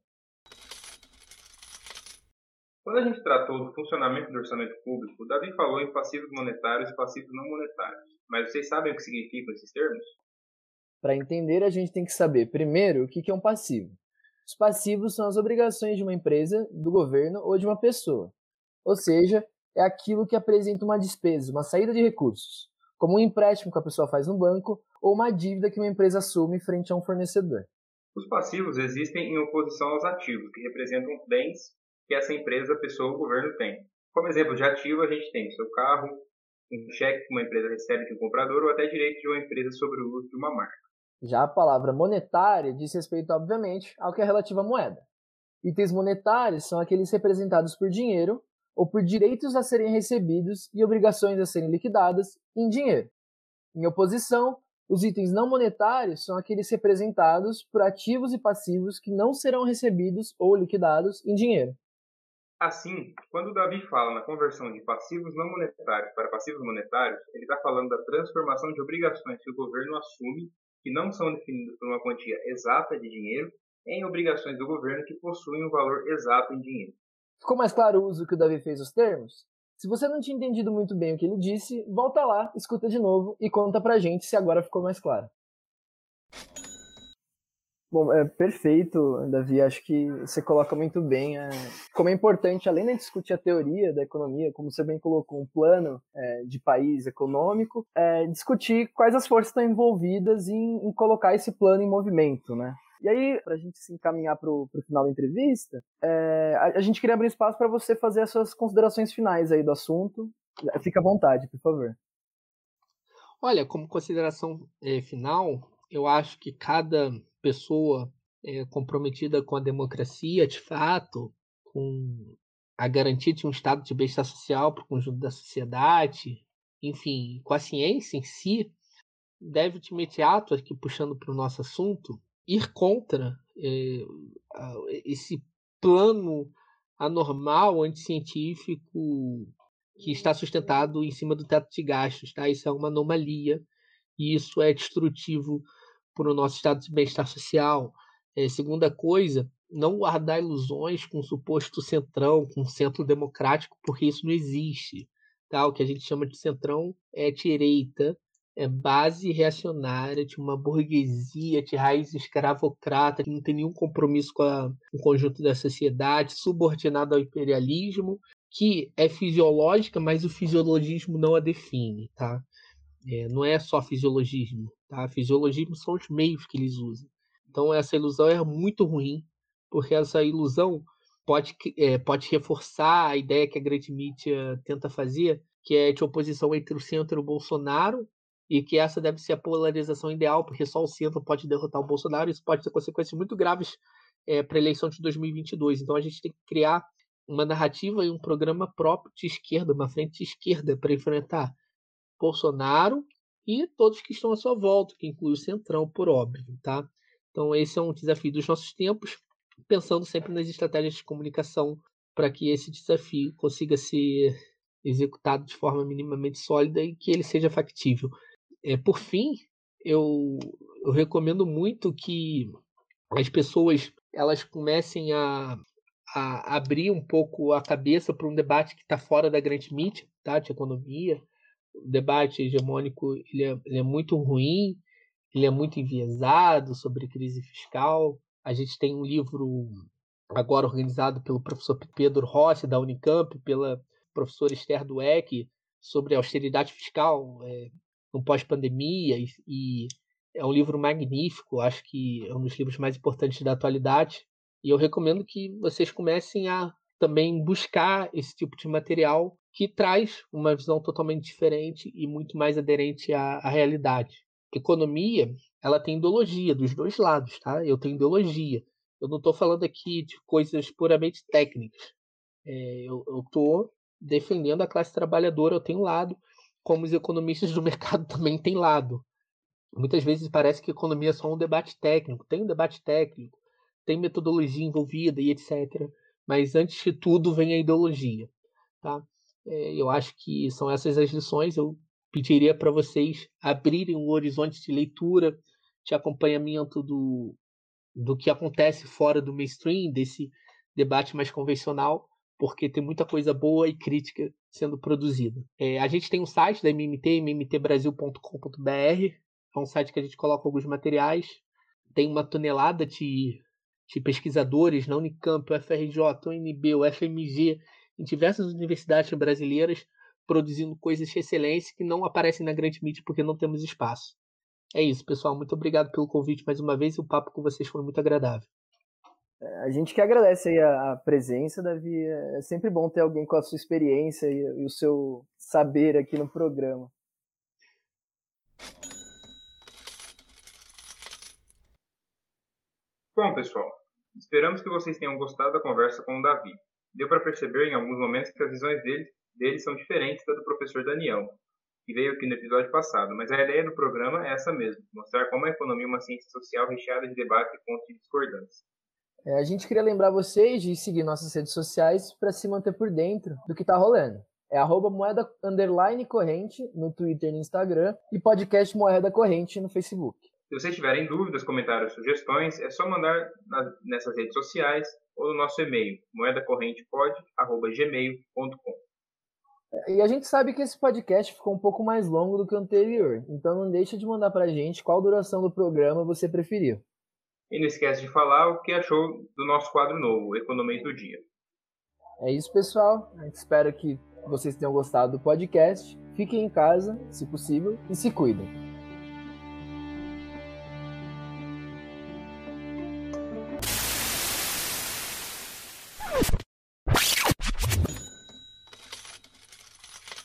Quando a gente tratou do funcionamento do orçamento público, o Davi falou em passivos monetários e passivos não monetários. Mas vocês sabem o que significam esses termos? Para entender, a gente tem que saber, primeiro, o que é um passivo. Os passivos são as obrigações de uma empresa, do governo ou de uma pessoa. Ou seja, é aquilo que apresenta uma despesa, uma saída de recursos, como um empréstimo que a pessoa faz no banco ou uma dívida que uma empresa assume frente a um fornecedor. Os passivos existem em oposição aos ativos, que representam bens que essa empresa, pessoa ou governo tem. Como exemplo de ativo, a gente tem o seu carro, um cheque que uma empresa recebe de um comprador ou até direito de uma empresa sobre o uso de uma marca. Já a palavra monetária diz respeito, obviamente, ao que é relativo à moeda. Itens monetários são aqueles representados por dinheiro ou por direitos a serem recebidos e obrigações a serem liquidadas em dinheiro. Em oposição, os itens não monetários são aqueles representados por ativos e passivos que não serão recebidos ou liquidados em dinheiro. Assim, quando Davi fala na conversão de passivos não monetários para passivos monetários, ele está falando da transformação de obrigações que o governo assume, que não são definidas por uma quantia exata de dinheiro, em obrigações do governo que possuem um valor exato em dinheiro. Ficou mais claro o uso que o Davi fez dos termos? Se você não tinha entendido muito bem o que ele disse, volta lá, escuta de novo e conta pra gente se agora ficou mais claro. Bom, é perfeito, Davi. Acho que você coloca muito bem é, como é importante, além de discutir a teoria da economia, como você bem colocou, um plano é, de país econômico, é, discutir quais as forças estão envolvidas em, em, colocar esse plano em movimento, né? E aí, para a gente se encaminhar para o final da entrevista, é, a, a, gente queria abrir espaço para você fazer as suas considerações finais aí do assunto. Fica à vontade, por favor. Olha, como consideração é, final, eu acho que cada pessoa é, comprometida com a democracia, de fato, com a garantia de um estado de bem-estar social para o conjunto da sociedade, enfim, com a ciência em si, deve de imediato, aqui puxando para o nosso assunto, ir contra é, esse plano anormal, anticientífico, que está sustentado em cima do teto de gastos. Tá? Isso é uma anomalia e isso é destrutivo para o nosso estado de bem-estar social. É, segunda coisa, não guardar ilusões com o suposto centrão, com o centro democrático, porque isso não existe. Tá? O que a gente chama de centrão é direita, é base reacionária de uma burguesia de raiz escravocrata que não tem nenhum compromisso com, a, com o conjunto da sociedade, subordinada ao imperialismo, que é fisiológica, mas o fisiologismo não a define, tá? É, não é só fisiologismo, tá? Fisiologismo são os meios que eles usam. Então essa ilusão é muito ruim, porque essa ilusão pode, é, pode reforçar a ideia que a grande mídia tenta fazer, que é de oposição entre o centro e o Bolsonaro, e que essa deve ser a polarização ideal, porque só o centro pode derrotar o Bolsonaro, e isso pode ter consequências muito graves é, para a eleição de 2022. Então a gente tem que criar uma narrativa e um programa próprio de esquerda, uma frente de esquerda para enfrentar Bolsonaro e todos que estão à sua volta, que inclui o Centrão, por óbvio, tá? Então esse é um desafio dos nossos tempos, pensando sempre nas estratégias de comunicação para que esse desafio consiga ser executado de forma minimamente sólida e que ele seja factível. É, por fim, eu, eu recomendo muito que as pessoas elas comecem a a abrir um pouco a cabeça para um debate que está fora da grande mídia, tá? de economia. O debate hegemônico ele é, ele é muito ruim, ele é muito enviesado sobre crise fiscal. A gente tem um livro agora organizado pelo professor Pedro Rossi, da Unicamp, pela professora Esther Dueck, sobre austeridade fiscal é, no pós-pandemia, e, e é um livro magnífico, acho que é um dos livros mais importantes da atualidade. E eu recomendo que vocês comecem a também buscar esse tipo de material que traz uma visão totalmente diferente e muito mais aderente à, à realidade. Economia, ela tem ideologia dos dois lados, tá? Eu tenho ideologia. Eu não estou falando aqui de coisas puramente técnicas. É, eu estou defendendo a classe trabalhadora, eu tenho lado, como os economistas do mercado também têm lado. Muitas vezes parece que economia é só um debate técnico. Tem um debate técnico, tem metodologia envolvida e etc. Mas antes de tudo vem a ideologia. Tá? É, eu acho que são essas as lições. Eu pediria para vocês abrirem o horizonte de leitura, de acompanhamento do, do que acontece fora do mainstream, desse debate mais convencional, porque tem muita coisa boa e crítica sendo produzida. É, a gente tem um site da MMT, mmtbrasil.com.br, é um site que a gente coloca alguns materiais, tem uma tonelada de de pesquisadores na Unicamp, o FRJ, o UNB, o FMG, em diversas universidades brasileiras, produzindo coisas de excelência que não aparecem na grande mídia porque não temos espaço. É isso, pessoal. Muito obrigado pelo convite mais uma vez e o papo com vocês foi muito agradável. É, a gente que agradece a presença, Davi. É sempre bom ter alguém com a sua experiência e o seu saber aqui no programa. Bom, pessoal, esperamos que vocês tenham gostado da conversa com o Davi. Deu para perceber em alguns momentos que as visões dele, dele são diferentes da do professor Daniel, que veio aqui no episódio passado, mas a ideia do programa é essa mesmo, mostrar como a economia é uma ciência social recheada de debate e pontos de discordância. É, a gente queria lembrar vocês de seguir nossas redes sociais para se manter por dentro do que está rolando. É arroba moeda corrente no Twitter e no Instagram e podcast Moeda Corrente no Facebook. Se vocês tiverem dúvidas, comentários, sugestões, é só mandar na, nessas redes sociais ou no nosso e-mail, moedacorrentepod.gmail.com. E a gente sabe que esse podcast ficou um pouco mais longo do que o anterior, então não deixa de mandar pra gente qual duração do programa você preferiu. E não esquece de falar o que achou do nosso quadro novo, Economês do Dia. É isso, pessoal. A gente espera que vocês tenham gostado do podcast. Fiquem em casa, se possível, e se cuidem.